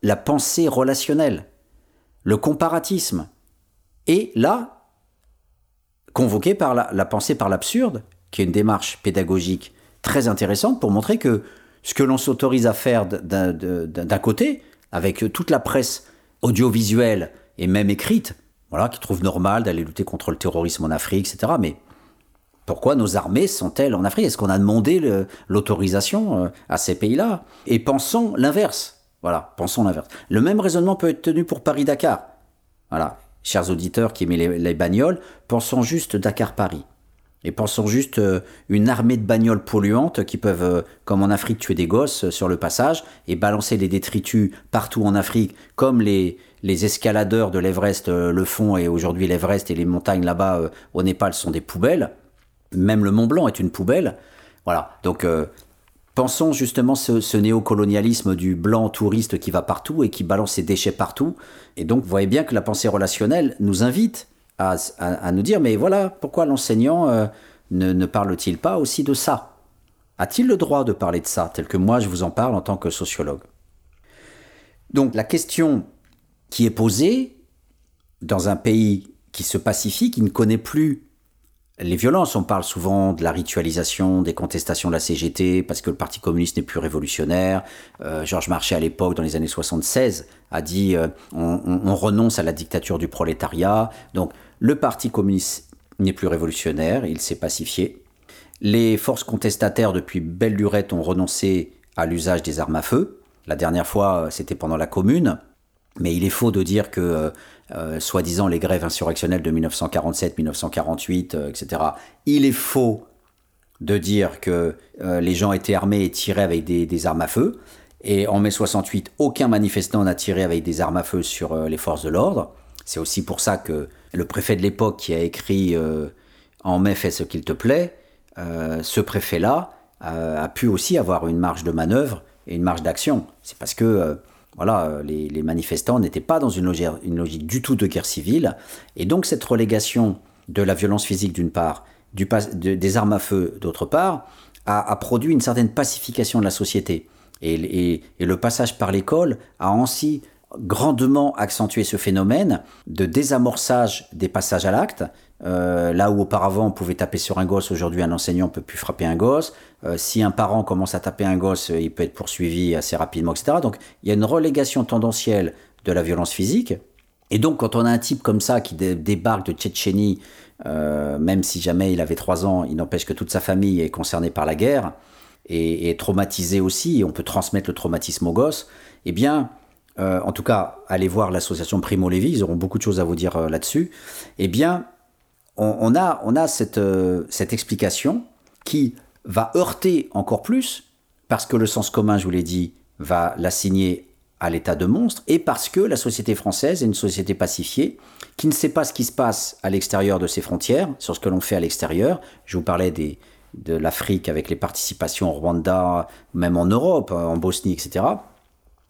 la pensée relationnelle, le comparatisme, et là, convoqué par la, pensée par l'absurde, qui est une démarche pédagogique très intéressante pour montrer que ce que l'on s'autorise à faire d'un côté, avec toute la presse audiovisuelle et même écrite, voilà, qui trouvent normal d'aller lutter contre le terrorisme en Afrique, etc. Mais pourquoi nos armées sont-elles en Afrique? Est-ce qu'on a demandé l'autorisation euh, à ces pays-là? Et pensons l'inverse. Voilà, pensons l'inverse. Le même raisonnement peut être tenu pour Paris-Dakar. Voilà, chers auditeurs qui aiment les, bagnoles, pensons juste Dakar-Paris. Et pensons juste euh, une armée de bagnoles polluantes qui peuvent, euh, comme en Afrique, tuer des gosses sur le passage et balancer des détritus partout en Afrique, comme les, les escaladeurs de l'Everest le font, et aujourd'hui l'Everest et les montagnes là-bas au Népal sont des poubelles. Même le Mont Blanc est une poubelle. Voilà. Donc, euh, pensons justement ce, ce néocolonialisme du blanc touriste qui va partout et qui balance ses déchets partout. Et donc, vous voyez bien que la pensée relationnelle nous invite à, nous dire, mais voilà, pourquoi l'enseignant euh, ne, parle-t-il pas aussi de ça? A-t-il le droit de parler de ça, tel que moi je vous en parle en tant que sociologue? Donc, la question qui est posée dans un pays qui se pacifie, qui ne connaît plus les violences, on parle souvent de la ritualisation des contestations de la CGT parce que le Parti communiste n'est plus révolutionnaire. Euh, Georges Marchais, à l'époque, dans les années 76, a dit euh, on, renonce à la dictature du prolétariat. Donc le Parti communiste n'est plus révolutionnaire, il s'est pacifié. Les forces contestataires, depuis belle lurette, ont renoncé à l'usage des armes à feu. La dernière fois, c'était pendant la Commune. Mais il est faux de dire que, euh, euh, soi-disant, les grèves insurrectionnelles de 1947, 1948, etc., il est faux de dire que euh, les gens étaient armés et tiraient avec des, armes à feu. Et en mai 68, aucun manifestant n'a tiré avec des armes à feu sur les forces de l'ordre. C'est aussi pour ça que le préfet de l'époque qui a écrit En mai, fais ce qu'il te plaît, ce préfet-là a pu aussi avoir une marge de manœuvre et une marge d'action. C'est parce que voilà, euh, les, manifestants n'étaient pas dans une logique, du tout de guerre civile. Et donc cette relégation de la violence physique d'une part, des armes à feu d'autre part, a, produit une certaine pacification de la société. Et, le passage par l'école a ainsi grandement accentué ce phénomène de désamorçage des passages à l'acte, euh, là où auparavant on pouvait taper sur un gosse, aujourd'hui un enseignant peut plus frapper un gosse. Euh, si un parent commence à taper un gosse, il peut être poursuivi assez rapidement, etc. Donc il y a une relégation tendancielle de la violence physique. Et donc quand on a un type comme ça qui débarque de Tchétchénie, euh, même si jamais il avait 3 ans, il n'empêche que toute sa famille est concernée par la guerre et est traumatisée aussi, et on peut transmettre le traumatisme aux gosses, eh bien, en tout cas, allez voir l'association Primo Levi, ils auront beaucoup de choses à vous dire là-dessus, eh bien, on, a, on a cette, euh, cette explication qui va heurter encore plus, parce que le sens commun, je vous l'ai dit, va l'assigner à l'état de monstre, et parce que la société française est une société pacifiée, qui ne sait pas ce qui se passe à l'extérieur de ses frontières, sur ce que l'on fait à l'extérieur. Je vous parlais des, de l'Afrique avec les participations au Rwanda, même en Europe, en Bosnie, etc.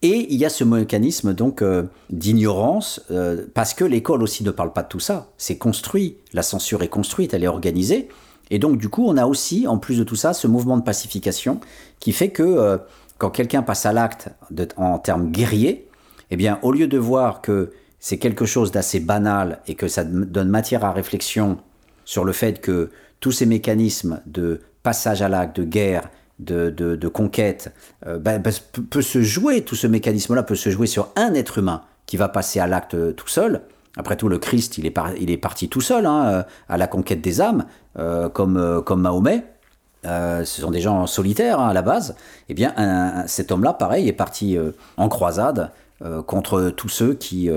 Et il y a ce mécanisme donc euh, d'ignorance, euh, parce que l'école aussi ne parle pas de tout ça. C'est construit, la censure est construite, elle est organisée. Et donc du coup, on a aussi, en plus de tout ça, ce mouvement de pacification qui fait que euh, quand quelqu'un passe à l'acte en termes guerriers, eh bien, au lieu de voir que c'est quelque chose d'assez banal et que ça donne matière à réflexion sur le fait que tous ces mécanismes de passage à l'acte, de guerre, de, conquête euh, ben, ben, peut se jouer, tout ce mécanisme-là peut se jouer sur un être humain qui va passer à l'acte tout seul. Après tout, le Christ, il est, il est parti tout seul hein, euh, à la conquête des âmes, euh, comme, comme Mahomet. ce sont des gens solitaires hein, à la base. Eh bien, cet homme-là, pareil, est parti en croisade contre tous ceux qui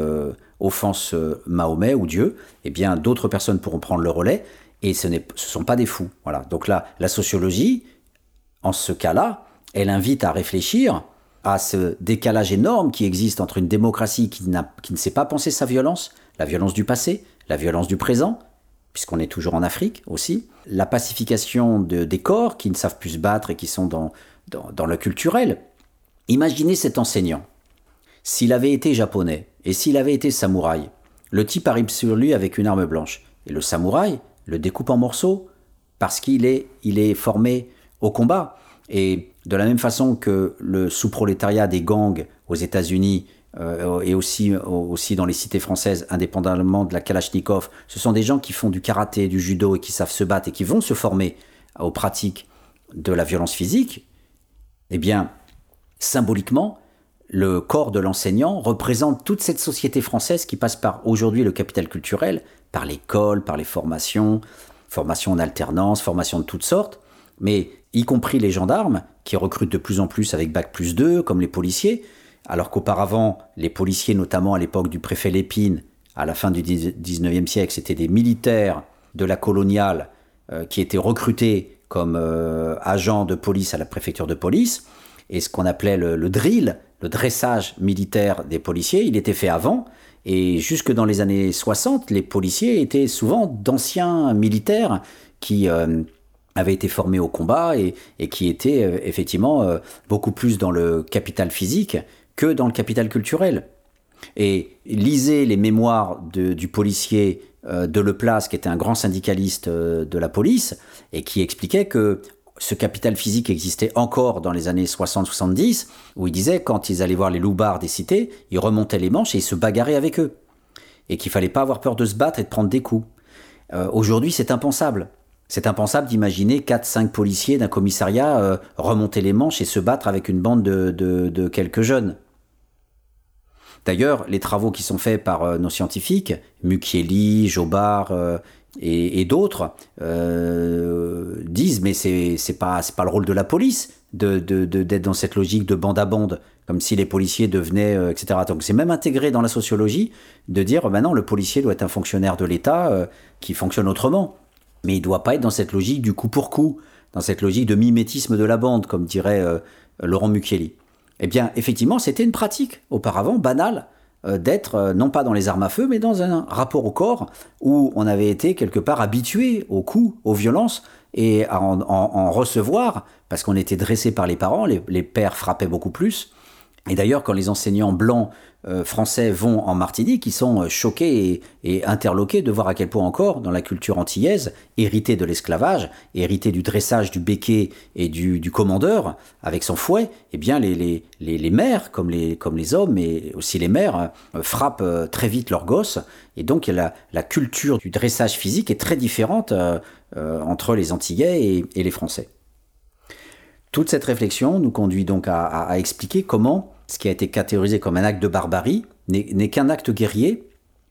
offensent Mahomet ou Dieu. Eh bien, d'autres personnes pourront prendre le relais et ce ne sont pas des fous. Voilà. Donc là, la sociologie, en ce cas-là, elle invite à réfléchir à ce décalage énorme qui existe entre une démocratie qui, ne sait pas penser sa violence, la violence du passé, la violence du présent, puisqu'on est toujours en Afrique aussi, la pacification de, des corps qui ne savent plus se battre et qui sont dans, dans, le culturel. Imaginez cet enseignant. S'il avait été japonais et s'il avait été samouraï, le type arrive sur lui avec une arme blanche. Et le samouraï le découpe en morceaux parce qu'il est, il est formé au combat. Et de la même façon que le sous-prolétariat des gangs aux États-Unis euh, et aussi, aussi dans les cités françaises, indépendamment de la Kalachnikov, ce sont des gens qui font du karaté, du judo et qui savent se battre et qui vont se former aux pratiques de la violence physique. Eh bien, symboliquement, le corps de l'enseignant représente toute cette société française qui passe par aujourd'hui le capital culturel, par l'école, par les formations, formations en alternance, formations de toutes sortes, mais y compris les gendarmes, qui recrutent de plus en plus avec Bac plus 2, comme les policiers, alors qu'auparavant, les policiers, notamment à l'époque du préfet Lépine, à la fin du 19e siècle, c'était des militaires de la coloniale euh, qui étaient recrutés comme euh, agents de police à la préfecture de police, et ce qu'on appelait le, drill, le dressage militaire des policiers, il était fait avant, et jusque dans les années 60, les policiers étaient souvent d'anciens militaires qui euh, avaient été formés au combat et, qui étaient effectivement beaucoup plus dans le capital physique que dans le capital culturel. Et lisez les mémoires du policier euh, de Leplace, qui était un grand syndicaliste euh, de la police, et qui expliquait que ce capital physique existait encore dans les années 60-70, où il disait quand ils allaient voir les loupards des cités, ils remontaient les manches et ils se bagarraient avec eux. Et qu'il fallait pas avoir peur de se battre et de prendre des coups. Euh, aujourd'hui, c'est impensable. C'est impensable d'imaginer 4-5 policiers d'un commissariat remonter les manches et se battre avec une bande de quelques jeunes. D'ailleurs, les travaux qui sont faits par euh, nos scientifiques, Mukieli, Jobard euh, et, d'autres, euh, disent mais c'est pas pas le rôle de la police d'être dans cette logique de bande à bande, comme si les policiers devenaient etc. Donc c'est même intégré dans la sociologie de dire maintenant le policier doit être un fonctionnaire de l'État qui fonctionne autrement, mais il doit pas être dans cette logique du coup pour coup, dans cette logique de mimétisme de la bande, comme dirait Laurent Mukieli. Eh bien, effectivement, c'était une pratique auparavant banale euh, d'être euh, non pas dans les armes à feu, mais dans un rapport au corps où on avait été quelque part habitué aux coups, aux violences et à en, recevoir parce qu'on était dressé par les parents, les pères frappaient beaucoup plus. Et d'ailleurs, quand les enseignants blancs euh, français vont en Martinique, ils sont euh, choqués et, interloqués de voir à quel point encore, dans la culture antillaise, héritée de l'esclavage, héritée du dressage du béquet et du, commandeur, avec son fouet, eh bien les, mères, comme les, hommes, et aussi les mères, euh, frappent très vite leurs gosses. Et donc la, culture du dressage physique est très différente entre les Antillais et les Français. Toute cette réflexion nous conduit donc à, expliquer comment ce qui a été catégorisé comme un acte de barbarie n'est qu'un acte guerrier.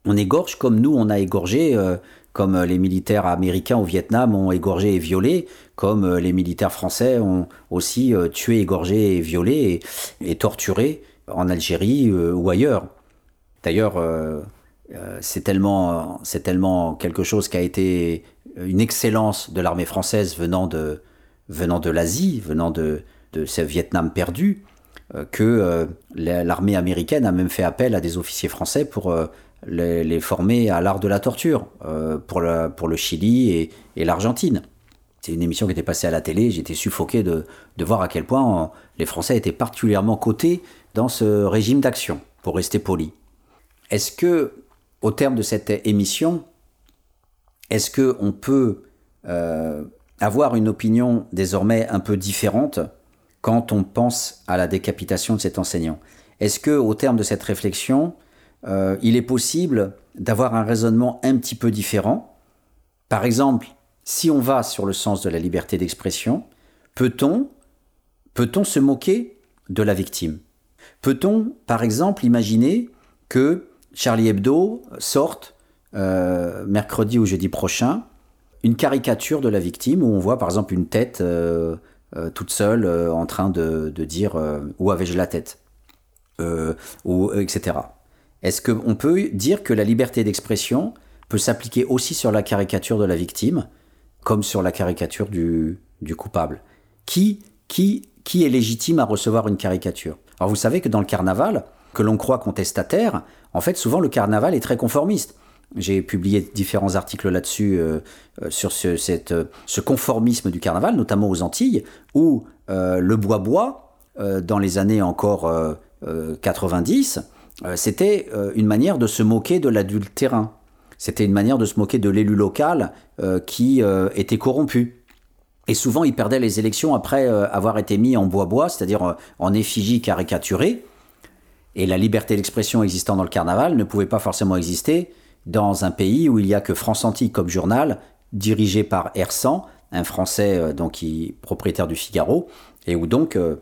On égorge comme nous, on a égorgé, euh, comme les militaires américains au Vietnam ont égorgé et violé, comme euh, les militaires français ont aussi euh, tué, égorgé violé et, torturé en Algérie ou ailleurs. D'ailleurs, c'est tellement, tellement quelque chose qui a été une excellence de l'armée française venant de, venant de l'Asie, venant de, ce Vietnam perdu, euh, que euh, l'armée américaine a même fait appel à des officiers français pour euh, les, former à l'art de la torture, pour, le Chili et, l'Argentine. C'est une émission qui était passée à la télé, j'étais suffoqué de, voir à quel point les Français étaient particulièrement cotés dans ce régime d'action, pour rester poli. Est-ce que, au terme de cette émission, est-ce qu'on peut avoir une opinion désormais un peu différente quand on pense à la décapitation de cet enseignant. Est-ce que, au terme de cette réflexion, euh, il est possible d'avoir un raisonnement un petit peu différent? Par exemple, si on va sur le sens de la liberté d'expression, peut-on peut-on se moquer de la victime? Peut-on, par exemple, imaginer que Charlie Hebdo sorte euh, mercredi ou jeudi prochain une caricature de la victime où on voit par exemple une tête euh, toute seule euh, en train de, dire où avais-je la tête ou etc. Est-ce qu'on peut dire que la liberté d'expression peut s'appliquer aussi sur la caricature de la victime comme sur la caricature du, du coupable? Qui, qui, qui est légitime à recevoir une caricature? Alors vous savez que dans le carnaval, que l'on croit contestataire, en fait souvent le carnaval est très conformiste. J'ai publié différents articles là-dessus, euh, euh, sur ce, cette, euh, ce, conformisme du carnaval, notamment aux Antilles, où le bois-bois, dans les années encore 90, c'était une manière de se moquer de l'adulte terrain. C'était une manière de se moquer de l'élu local qui était corrompu. Et souvent, il perdait les élections après avoir été mis en bois-bois, c'est-à-dire en effigie caricaturée. Et la liberté d'expression existant dans le carnaval ne pouvait pas forcément exister dans un pays où il n'y a que France Antique comme journal, dirigé par Hersan, un Français euh, donc qui, propriétaire du Figaro, et où donc euh,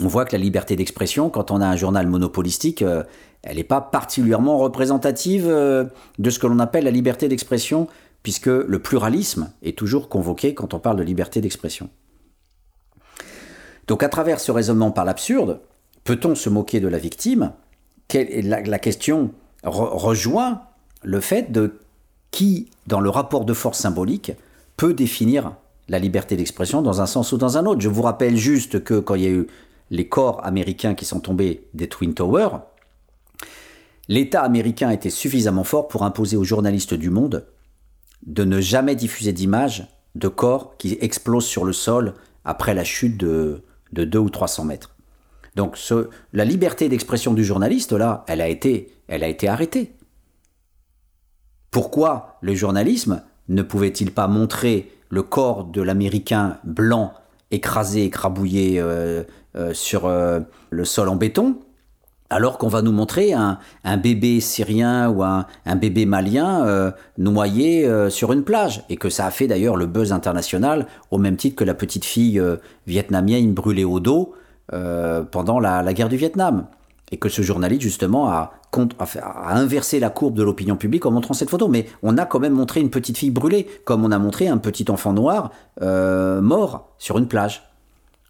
on voit que la liberté d'expression, quand on a un journal monopolistique, euh, elle n'est pas particulièrement représentative de ce que l'on appelle la liberté d'expression, puisque le pluralisme est toujours convoqué quand on parle de liberté d'expression. Donc à travers ce raisonnement par l'absurde, peut-on se moquer de la victime? La, question rejoint le fait de qui, dans le rapport de force symbolique, peut définir la liberté d'expression dans un sens ou dans un autre. Je vous rappelle juste que quand il y a eu les corps américains qui sont tombés des Twin Towers, l'État américain était suffisamment fort pour imposer aux journalistes du monde de ne jamais diffuser d'images de corps qui explosent sur le sol après la chute de, de 2 ou 300 mètres. Donc la liberté d'expression du journaliste, là, elle a été, elle a été arrêtée. Pourquoi le journalisme ne pouvait-il pas montrer le corps de l'Américain blanc écrasé, écrabouillé euh, euh, sur euh, le sol en béton, alors qu'on va nous montrer un, bébé syrien ou un, bébé malien noyé sur une plage, et que ça a fait d'ailleurs le buzz international, au même titre que la petite fille vietnamienne brûlée au dos pendant la, guerre du Vietnam. Et que ce journaliste, justement, a, inversé la courbe de l'opinion publique en montrant cette photo. Mais on a quand même montré une petite fille brûlée, comme on a montré un petit enfant noir mort sur une plage.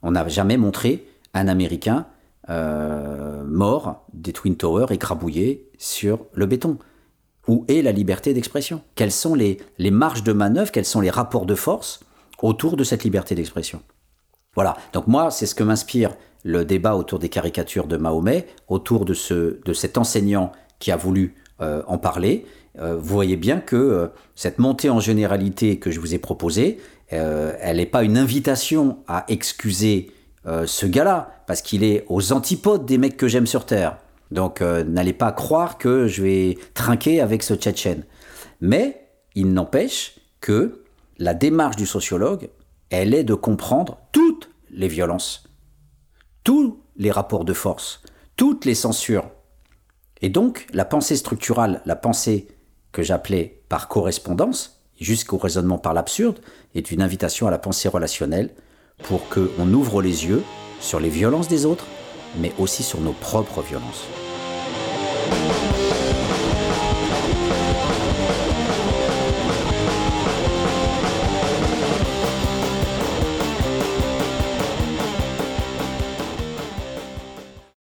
On n'a jamais montré un Américain euh, mort des Twin Towers écrabouillé sur le béton. Où est la liberté d'expression? Quelles sont les marges de manœuvre Quels sont les rapports de force autour de cette liberté d'expression? Voilà, donc moi, c'est ce que m'inspire le débat autour des caricatures de Mahomet, autour de, ce, de cet enseignant qui a voulu euh, en parler. Euh, vous voyez bien que cette montée en généralité que je vous ai proposée, elle n'est pas une invitation à excuser euh, ce gars-là, parce qu'il est aux antipodes des mecs que j'aime sur Terre. Donc euh, n'allez pas croire que je vais trinquer avec ce Tchétchène. Mais il n'empêche que la démarche du sociologue, elle est de comprendre toutes les violences, tous les rapports de force, toutes les censures. Et donc la pensée structurale, la pensée que j'appelais par correspondance, jusqu'au raisonnement par l'absurde, est une invitation à la pensée relationnelle, pour qu'on ouvre les yeux sur les violences des autres, mais aussi sur nos propres violences.